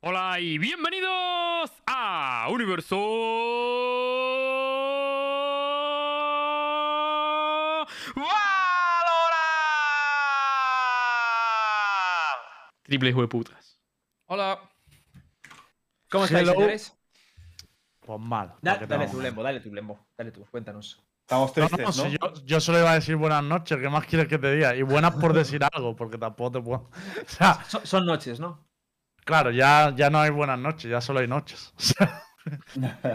Hola y bienvenidos a Universo Valorant. Triple hijo de putas. Hola. ¿Cómo estáis, Hello. señores? Pues mal. Da- ¿para qué te dale vamos tu a- lembo, dale tu lembo. Dale tú, cuéntanos. Estamos No, tristes, no, ¿no? si yo, yo solo iba a decir buenas noches. ¿Qué más quieres que te diga? Y buenas por decir algo, porque tampoco te puedo. O sea, Son, son noches, ¿no? Claro, ya, ya no hay buenas noches, ya solo hay noches.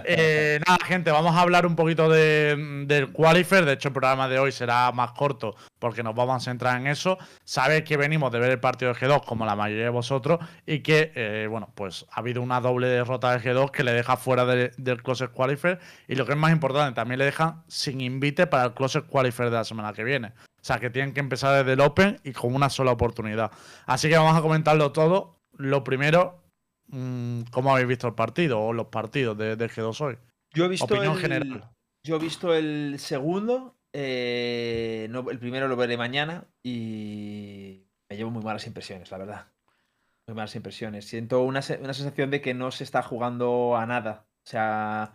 Eh, nada, gente, vamos a hablar un poquito de, del Qualifier. De hecho, el programa de hoy será más corto porque nos vamos a centrar en eso. Sabéis que venimos de ver el partido de G2 como la mayoría de vosotros y que, eh, bueno, pues ha habido una doble derrota de G2 que le deja fuera de- del Closet Qualifier y lo que es más importante, también le dejan sin invite para el Closet Qualifier de la semana que viene. O sea, que tienen que empezar desde el Open y con una sola oportunidad. Así que vamos a comentarlo todo. Lo primero, mm, ¿cómo habéis visto el partido o los partidos de, de G2 hoy? Yo he visto Opinión el, general. Yo he visto el segundo. eh, no, el primero lo veré mañana y me llevo muy malas impresiones, la verdad. Muy malas impresiones. Siento una, una sensación de que no se está jugando a nada. O sea,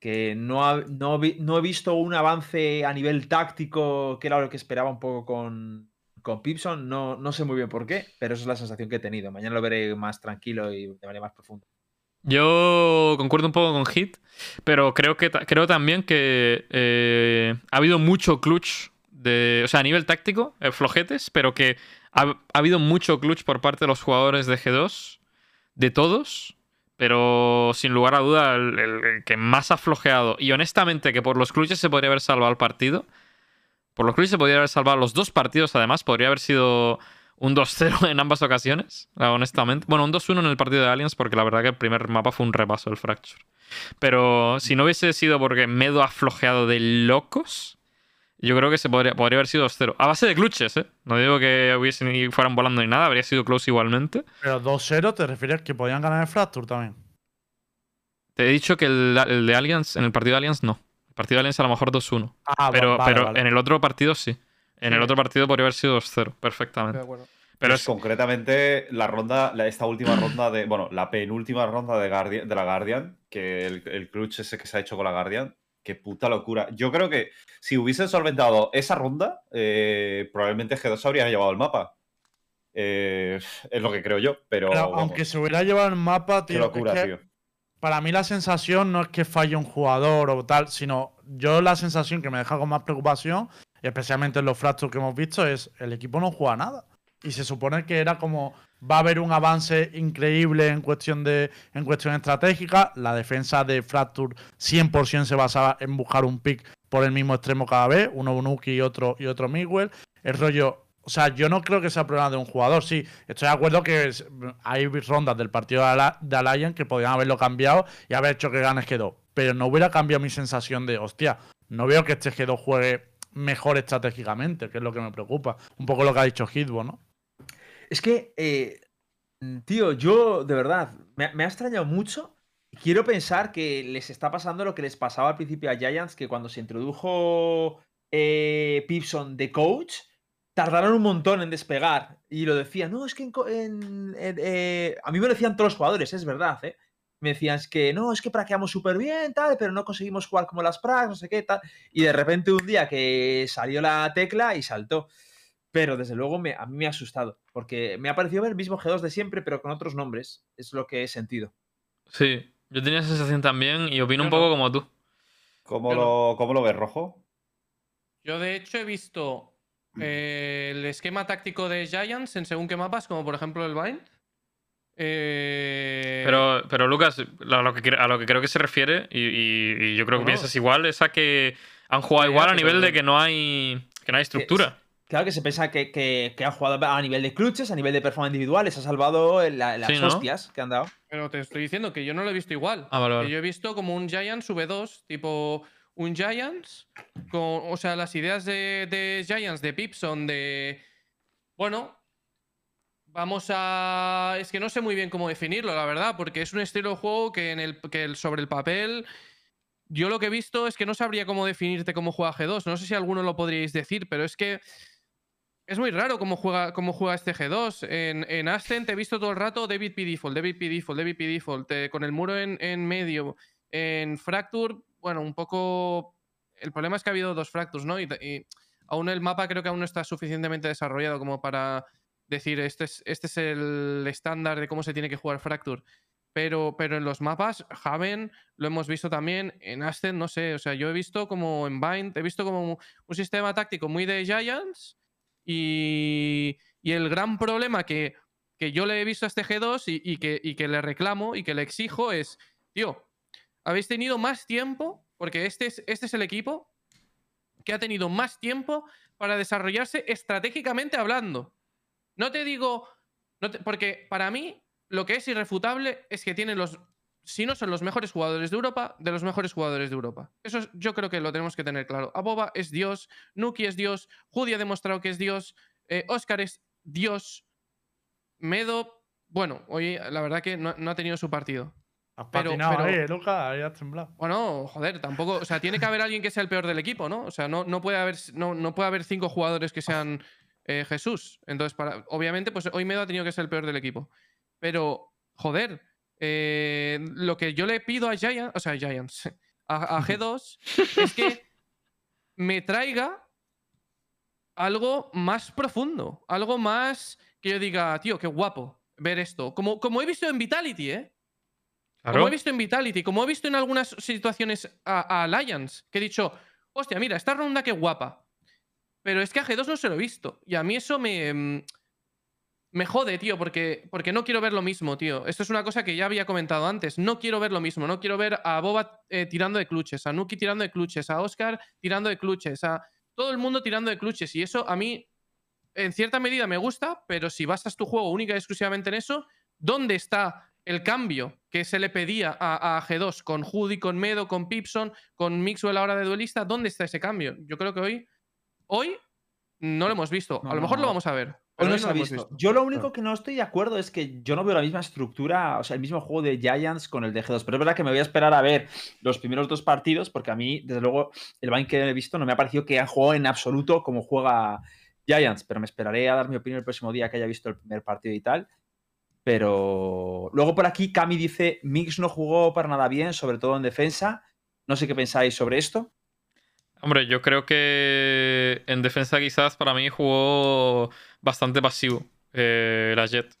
que no, ha- no, no he visto un avance a nivel táctico, que era lo que esperaba un poco con, con Pipson. No, no sé muy bien por qué, pero esa es la sensación que he tenido. Mañana lo veré más tranquilo y de manera más profunda. Yo concuerdo un poco con Hit, pero creo que creo también que eh, ha habido mucho clutch de, o sea, a nivel táctico, eh, flojetes, pero que ha, ha habido mucho clutch por parte de los jugadores de G2, de todos, pero sin lugar a duda el, el- el que más ha flojeado y honestamente que por los clutches se podría haber salvado el partido, por los clutches se podría haber salvado los dos partidos además, podría haber sido un 2-0 en ambas ocasiones, honestamente. Bueno, un 2-1 en el partido de Aliens, porque la verdad que el primer mapa fue un repaso del Fracture. Pero si no hubiese sido porque Medo ha flojeado de locos, yo creo que se podría, podría haber sido 2-0. A base de clutches, ¿eh? No digo que hubiesen fueran volando ni nada, habría sido close igualmente. Pero 2-0, ¿te refieres que podían ganar el Fracture también? Te he dicho que el, el de Aliens, en el partido de Aliens, no. El partido de Aliens a lo mejor 2-1. Ah, pero vale, pero vale. en el otro partido sí. En el otro partido podría haber sido 2-0, perfectamente. De acuerdo. Pero Pues es, concretamente la ronda, la- esta última ronda de, bueno, la penúltima ronda de, Guardian- de la Guardian, que el, el clutch ese que se ha hecho con la Guardian, qué puta locura. Yo creo que si hubiesen solventado esa ronda, eh, probablemente G2 habría llevado el mapa. Eh, es lo que creo yo, pero, aunque se hubiera llevado el mapa, qué tío, locura, es que tío. Para mí la sensación no es que falle un jugador o tal, sino yo la sensación que me deja con más preocupación, especialmente en los fractures que hemos visto, es el equipo no juega nada. Y se supone que era como va a haber un avance increíble en cuestión de en cuestión estratégica. La defensa de Fracture 100% se basaba en buscar un pick por el mismo extremo cada vez, uno Bunuki y otro y otro Miguel. El rollo, o sea, yo no creo que sea problema de un jugador. Sí, estoy de acuerdo que hay rondas del partido de, Alliance que podían haberlo cambiado y haber hecho que ganes G2. Pero no hubiera cambiado mi sensación de, hostia, no veo que este G2 juegue mejor estratégicamente, que es lo que me preocupa. Un poco lo que ha dicho Hitbo, ¿no? Es que, eh, tío, yo de verdad me, me ha extrañado mucho. Quiero pensar que les está pasando lo que les pasaba al principio a Giants, que cuando se introdujo eh, Pipson de coach, tardaron un montón en despegar. Y lo decían, no, es que en, co- en- en- eh", a mí me lo decían todos los jugadores, es verdad, ¿eh? Me decían, es que no, es que praqueamos súper bien, tal, pero no conseguimos jugar como las prags, no sé qué, tal. Y de repente un día que salió la tecla y saltó. Pero desde luego me, a mí me ha asustado, porque me ha parecido ver el mismo G2 de siempre, pero con otros nombres. Es lo que he sentido. sí, yo tenía esa sensación también y opino Yo un poco no. como tú. ¿Cómo, Yo lo, ¿Cómo lo ves, Rojo? Yo de hecho he visto eh, el esquema táctico de Giants en según qué mapas, como por ejemplo el Vine. Eh, Pero, pero Lucas, a lo, que, a lo que creo que se refiere, y, y- y yo creo que piensas igual, es a que han jugado igual a nivel de que no hay, que no hay estructura. Claro que se piensa que, que, que ha jugado a nivel de clutches, a nivel de performance individual, les ha salvado la- las Sí, ¿no? hostias que han dado. Pero te estoy diciendo que yo no lo he visto igual. Ah, vale, Que yo he visto como un Giants V2, tipo un Giants con, o sea, las ideas de, de Giants, de Pipson, de, bueno, vamos a, es que no sé muy bien cómo definirlo, la verdad, porque es un estilo de juego que, en el, que el- sobre el papel, yo lo que he visto es que no sabría cómo definirte cómo juega G2. No sé si alguno lo podríais decir, pero es que es muy raro cómo juega, cómo juega este G2. En, en Ascent he visto todo el rato David P. Default, David P. Default, David P. Default, eh, con el muro en, en medio. En Fracture, bueno, un poco. El problema es que ha habido dos Fractures, ¿no? Y, y aún el mapa creo que aún no está suficientemente desarrollado como para decir este es, este es el estándar de cómo se tiene que jugar Fracture. Pero, pero en los mapas, Haven lo hemos visto también, en Ascent, no sé, o sea, yo he visto como en Bind, he visto como un sistema táctico muy de Giants y, y el gran problema que, que, yo le he visto a este G2 y, y, que, y que le reclamo y que le exijo es, tío, habéis tenido más tiempo, porque este es, este es el equipo que ha tenido más tiempo para desarrollarse estratégicamente hablando. No te digo, porque para mí lo que es irrefutable es que tienen los, si no son los mejores jugadores de Europa, de los mejores jugadores de Europa. Eso es, yo creo que lo tenemos que tener claro. Aboba es Dios, Nuki es Dios, Judy ha demostrado que es Dios, eh, Oscar es Dios, Medo, bueno, hoy la verdad que no ha tenido su partido. Has pero, patinado pero, ahí, Luca, ahí has temblado. Bueno, joder, tampoco. O sea, tiene que haber alguien que sea el peor del equipo, ¿no? O sea, no, no, puede, haber, no, no puede haber cinco jugadores que sean eh, Jesús. Entonces, para, obviamente, pues hoy Medo ha tenido que ser el peor del equipo. Pero, joder, eh, lo que yo le pido a Giants, o sea, Giants, a, a G2, es que me traiga algo más profundo, algo más que yo diga, tío, qué guapo ver esto. Como, como he visto en Vitality, ¿eh? Claro. Como he visto en Vitality, como he visto en algunas situaciones a, a, Alliance, que he dicho, hostia, mira, esta ronda qué guapa. Pero es que a G2 no se lo he visto. Y a mí eso me. mm, Me jode, tío, porque, porque no quiero ver lo mismo, tío. Esto es una cosa que ya había comentado antes. No quiero ver lo mismo. No quiero ver a Boba eh, tirando de cluches, a Nuki tirando de cluches, a Oscar tirando de cluches, a todo el mundo tirando de cluches. Y eso a mí, en cierta medida, me gusta, pero si basas tu juego única y exclusivamente en eso, ¿dónde está el cambio que se le pedía a, a, G2 con Judy, con Medo, con Pipson, con Mixwell ahora de duelista? ¿Dónde está ese cambio? Yo creo que hoy, hoy no lo hemos visto. No, a lo mejor no. lo vamos a ver. Hoy no se ha visto. Yo lo único que no estoy de acuerdo es que yo no veo la misma estructura, o sea, el mismo juego de Giants con el de G2. Pero es verdad que me voy a esperar a ver los primeros dos partidos, porque a mí, desde luego, el Vine que he visto no me ha parecido que han jugado en absoluto como juega Giants. Pero me esperaré a dar mi opinión el próximo día que haya visto el primer partido y tal. Pero luego por aquí Cami dice, Mix no jugó para nada bien, sobre todo en defensa. No sé qué pensáis sobre esto. Hombre, yo creo que en defensa quizás para mí jugó bastante pasivo eh, la Jet.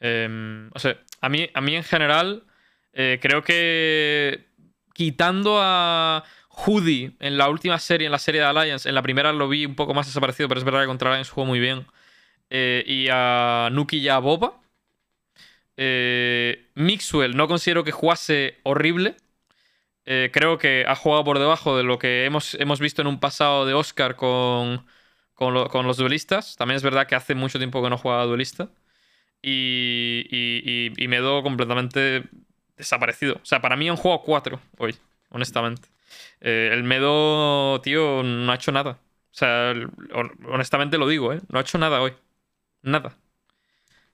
Eh, o sea, a mí, a mí en general eh, creo que quitando a Hoodie en la última serie, en la serie de Alliance, en la primera lo vi un poco más desaparecido, pero es verdad que contra Alliance jugó muy bien. Eh, y a Nuki y a Boba. Eh, Mixwell no considero que jugase horrible. Eh, creo que ha jugado por debajo de lo que hemos, hemos visto en un pasado de Oscar con, con, lo, con, los duelistas. También es verdad que hace mucho tiempo que no jugaba duelista. Y, y, y, y me do completamente desaparecido. O sea, para mí han jugado 4 hoy, honestamente. Eh, el Medo, tío, no ha hecho nada. O sea, honestamente lo digo, ¿eh? No ha hecho nada hoy. Nada.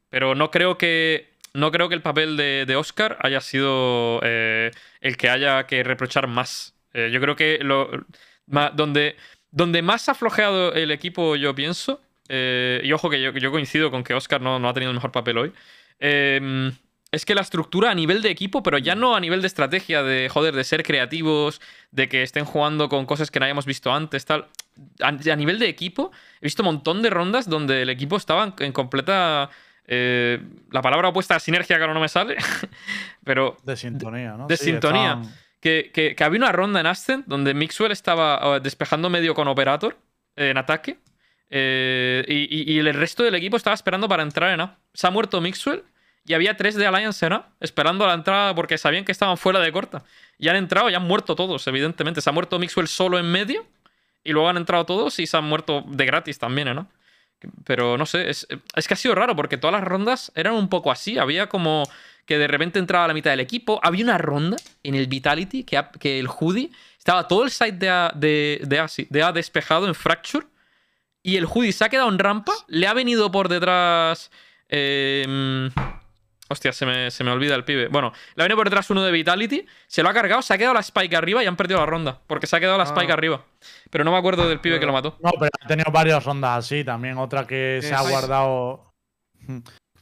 Pero no creo que no creo que el papel de, Oscar haya sido eh, el que haya que reprochar más. Eh, yo creo que lo, donde, donde más ha flojeado el equipo, yo pienso, eh, y ojo que yo, coincido con que Oscar no, ha tenido el mejor papel hoy, eh, es que la estructura a nivel de equipo, pero ya no a nivel de estrategia, de joder, de ser creativos, de que estén jugando con cosas que no hayamos visto antes, tal. A, nivel de equipo, he visto un montón de rondas donde el equipo estaba en completa eh, la palabra opuesta a sinergia que ahora no me sale, pero... De sintonía, ¿no? De sí, sintonía. Que, que, que, había una ronda en Ascent donde Mixwell estaba uh, despejando medio con Operator eh, en ataque eh, y, y, el resto del equipo estaba esperando para entrar en A. Se ha muerto Mixwell y había tres de Alliance en A esperando a la entrada porque sabían que estaban fuera de corta. Y han entrado y han muerto todos, evidentemente. Se ha muerto Mixwell solo en medio y luego han entrado todos y se han muerto de gratis también en A. Pero no sé, es, es, que ha sido raro porque todas las rondas eran un poco así. Había como que de repente entraba la mitad del equipo. Había una ronda en el Vitality que, que el Hoodie estaba todo el site de A, de, de, de A despejado en Fracture. Y el Hoodie se ha quedado en rampa. Le ha venido por detrás. Eh, Hostia, se me, se me olvida el pibe. Bueno, le ha venido por detrás uno de Vitality, se lo ha cargado, se ha quedado la Spike arriba y han perdido la ronda. Porque se ha quedado la Spike Ah. arriba. Pero no me acuerdo del pibe que lo mató. No, pero ha tenido varias rondas así también. Otra que se ha guardado.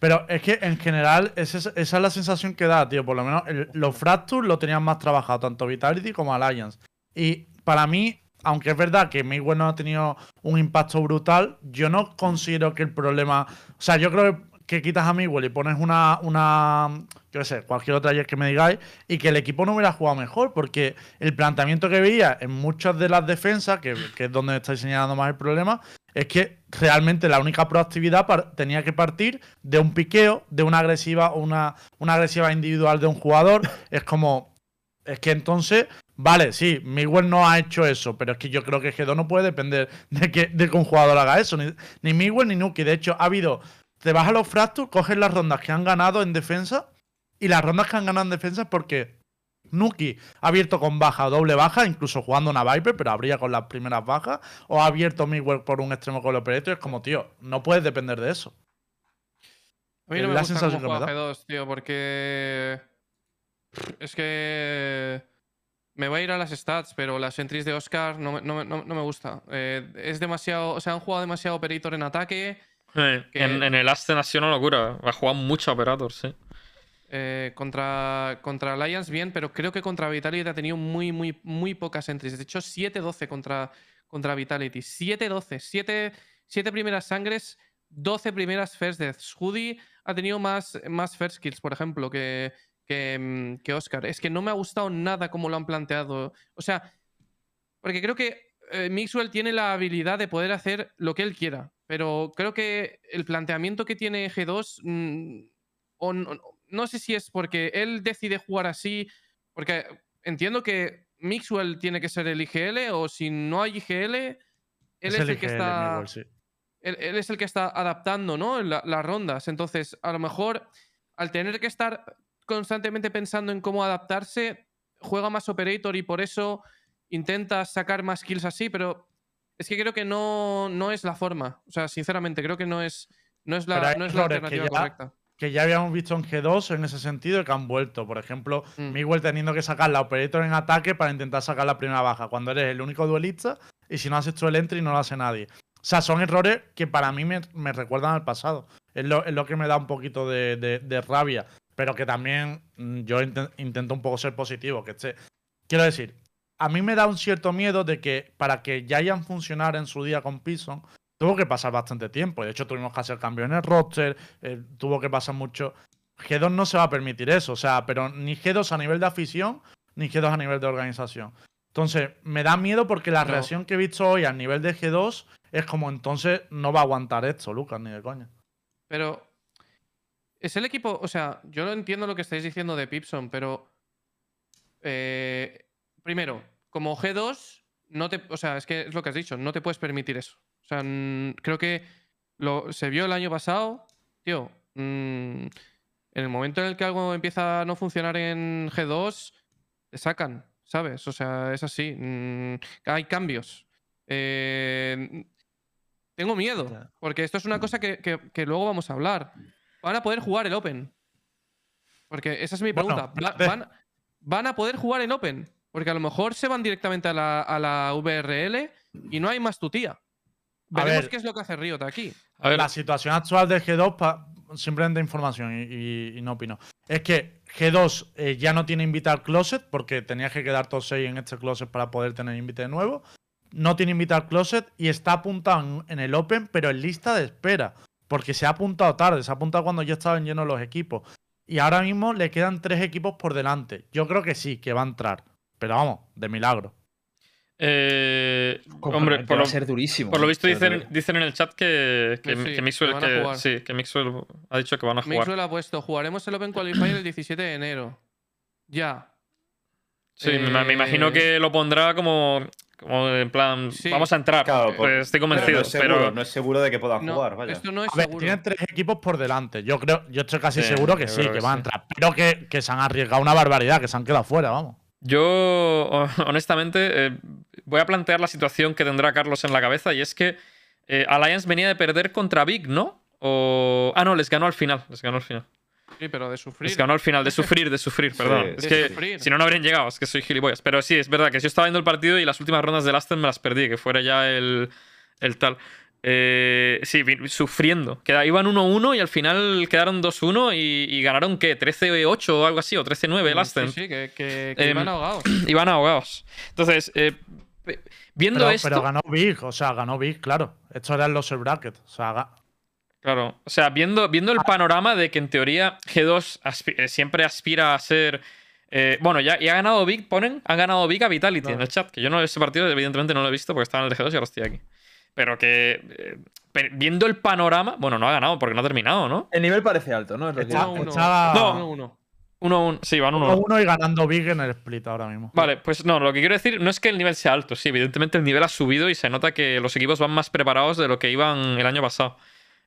Pero es que en general esa es, esa es la sensación que da, tío. Por lo menos el- los Fractures lo tenían más trabajado, tanto Vitality como Alliance. Y para mí, aunque es verdad que Mayweather no ha tenido un impacto brutal, yo no considero que el problema. O sea, yo creo que quitas a Mayweather y pones una. una yo sé, cualquier otra ayer que me digáis, y que el equipo no hubiera jugado mejor, porque el planteamiento que veía en muchas de las defensas, que, que es donde estáis señalando más el problema, es que realmente la única proactividad tenía que partir de un piqueo, de una agresiva, una, una agresiva individual de un jugador. Es como. Es que entonces, vale, sí, Miguel no ha hecho eso, pero es que yo creo que G2 no puede depender de que, de que un jugador haga eso. Ni, ni Miguel ni Nuki. De hecho, ha habido. Te vas a los Fractures, coges las rondas que han ganado en defensa. Y las rondas que han ganado en defensa es porque Nuki ha abierto con baja o doble baja, incluso jugando una Viper, pero habría con las primeras bajas. O ha abierto Miguel por un extremo con el operator. Es como, tío, no puedes depender de eso. A mí no me la gusta sensación cómo juega G2, tío, porque. Es que. Me va a ir a las stats, pero las entries de Oscar no, no- no me gusta. Eh, es demasiado. O sea, han jugado demasiado operator en ataque. Eh, Que- en, en el Aston ha sido una locura. Ha jugado mucho Operator, sí. eh, contra, contra Alliance, bien, pero creo que contra Vitality ha tenido muy, muy, muy pocas entries. De hecho, 7-12 contra, contra Vitality. 7-12. 7, 7 primeras sangres, 12 primeras first deaths. Hoodie ha tenido más, más first kills, por ejemplo, que, que, mm, que Oscar. Es que no me ha gustado nada cómo lo han planteado. O sea, porque creo que eh, Mixwell tiene la habilidad de poder hacer lo que él quiera. Pero creo que el planteamiento que tiene G2. mm, no, no sé si es porque él decide jugar así. Porque entiendo que Mixwell tiene que ser el IGL. O si no hay IGL. Él es, el, que IGL, está. Miguel, sí. Él, él es el que está adaptando, ¿no? La- las rondas. Entonces, a lo mejor, al tener que estar constantemente pensando en cómo adaptarse, juega más operator y por eso intenta sacar más kills así, pero es que creo que no, no es la forma. O sea, sinceramente, creo que no es, no es la, no es la que alternativa ya- correcta. que ya habíamos visto en G2 en ese sentido que han vuelto. Por ejemplo, Mm. Miguel teniendo que sacar la operator en ataque para intentar sacar la primera baja, cuando eres el único duelista y si no haces tú el entry no lo hace nadie. O sea, son errores que para mí me, me recuerdan al pasado. Es lo, es lo que me da un poquito de, de- de rabia, pero que también mm, yo inten- intento un poco ser positivo. Que esté... Quiero decir, a mí me da un cierto miedo de que para que Giant funcionara en su día con Pison, tuvo que pasar bastante tiempo. De hecho, tuvimos que hacer cambio en el roster, eh, tuvo que pasar mucho. G2 no se va a permitir eso, o sea, pero ni G2 a nivel de afición, ni G2 a nivel de organización. Entonces, me da miedo porque la No. reacción que he visto hoy a nivel de G2 es como entonces no va a aguantar esto, Lucas, ni de coña. Pero es el equipo, o sea, yo no entiendo lo que estáis diciendo de Pipson, pero eh, primero, como G2, no te, o sea, es que es lo que has dicho, no te puedes permitir eso. O sea, mm, creo que lo, se vio el año pasado, tío. mm, en el momento en el que algo empieza a no funcionar en G2, te sacan, ¿sabes? O sea, es así. mm, hay cambios. Eh, tengo miedo, porque esto es una cosa que, que- que luego vamos a hablar. ¿Van a poder jugar el Open? Porque esa es mi pregunta. ¿Va- espérate. ¿Van, van a poder jugar el Open? Porque a lo mejor se van directamente a la, a la VRL y no hay más tu tía. Veremos ver. qué es lo que hace Riot aquí. A ver, La situación actual de G2, pa- simplemente información y, y- y no opino, es que G2 eh, ya no tiene invita al closet porque tenías que quedar todos seis en este closet para poder tener invite de nuevo. No tiene invita al closet y está apuntado en, en el Open, pero en lista de espera. Porque se ha apuntado tarde, se ha apuntado cuando ya estaban llenos los equipos. Y ahora mismo le quedan tres equipos por delante. Yo creo que sí, que va a entrar. Pero vamos, de milagro. eh, hombre, por va lo, a ser durísimo. por lo ¿eh? visto dicen, dicen en el chat que, que, sí, que Mixwell, que sí, que ha dicho que van a jugar. Mixwell ha puesto, jugaremos el Open Qualifier el 17 de enero. Ya. Sí, me, me imagino Eh, que lo pondrá como, como en plan, Sí. vamos a entrar. Claro, pues estoy Pero convencido, no es seguro, pero no es seguro de que puedan No, jugar, vaya. esto no es A ver, seguro. tienen tres equipos por delante. Yo creo, yo estoy casi Sí, seguro que sí, que van a entrar. Pero que, que se han arriesgado una barbaridad, que se han quedado fuera, vamos. Yo honestamente eh, voy a plantear la situación que tendrá Carlos en la cabeza y es que eh, Alliance venía de perder contra Big, ¿no? O... Ah, no, les ganó al final, les ganó al final. Sí, pero de sufrir. Es que ganó al final, de sufrir, de sufrir, perdón. es de que sufrir. si no, no habrían llegado, es que soy gilipollas. Pero sí, es verdad que yo estaba viendo el partido y las últimas rondas del Aston me las perdí, que fuera ya el, el tal. Eh, sí, sufriendo. Queda, iban 1-1 y al final quedaron 2-1 y, y ganaron, ¿qué? 13-8 o algo así, o 13-9 el Aston. Sí, sí, que, que, que Em, iban ahogados. Iban ahogados. Entonces, eh, viendo Pero, esto. pero ganó Big, o sea, ganó Big, claro. Esto era el loser bracket. O sea, ga- Claro, o sea, viendo, viendo el panorama de que en teoría G2 aspi- eh, siempre aspira a ser. eh, bueno, ya, y ha ganado Big, ponen, han ganado Big a Vitality Claro. en el chat, que yo no ese partido, evidentemente no lo he visto porque estaba en el G2 y ahora estoy aquí. Pero que eh, viendo el panorama, bueno, no ha ganado porque no ha terminado, ¿no? El nivel parece alto, ¿no? Es lo que- Está- Uno, uno. estaba- No. Uno, uno. 1-1, sí, van 1-1. 1-1 y ganando Big en el split ahora mismo. Vale, pues no, lo que quiero decir no es que el nivel sea alto, sí, evidentemente el nivel ha subido y se nota que los equipos van más preparados de lo que iban el año pasado.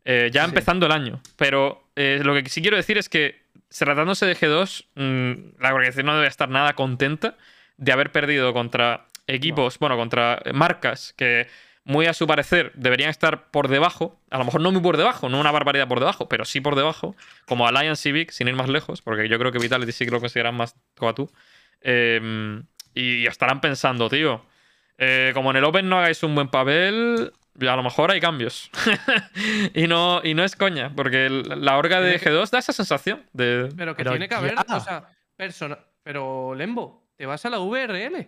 Eh, ya Sí. empezando el año. Pero eh, lo que sí quiero decir es que, tratándose de G2, mm, la organización no debe estar nada contenta de haber perdido contra equipos, bueno, contra marcas que, muy a su parecer, deberían estar por debajo. A lo mejor no muy por debajo, no una barbaridad por debajo, pero sí por debajo. Como Alliance y Vic, sin ir más lejos, porque yo creo que Vitality sí que lo consideran más como tú. Eh, y estarán pensando, tío, eh, como en el Open no hagáis un buen papel, a lo mejor hay cambios. y, no, y no es coña, porque la orga de Tiene que- G2 da esa sensación de... Pero que Pero tiene que haber, ya. o sea, persona. Pero, Lembo, te vas a la VRL.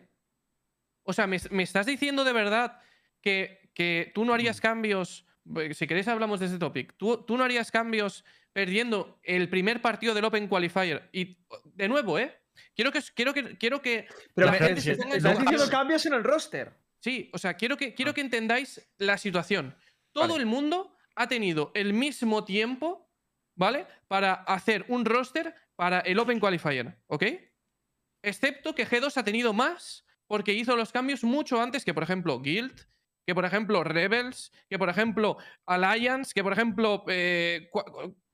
O sea, ¿me, me estás diciendo de verdad que, que tú no harías cambios? eh, Si queréis, hablamos de ese topic. ¿Tú, tú no harías cambios perdiendo el primer partido del Open Qualifier. Y, de nuevo, ¿eh? Quiero que, quiero que, quiero que Pero me- se ponga en estás diciendo cambios en el roster. Sí, o sea, quiero que, quiero Ah. que entendáis la situación. Todo Vale. el mundo ha tenido el mismo tiempo, ¿vale? Para hacer un roster para el Open Qualifier, ¿ok? Excepto que G2 ha tenido más porque hizo los cambios mucho antes que, por ejemplo, Guild, que, por ejemplo, Rebels, que, por ejemplo, Alliance, que, por ejemplo, eh,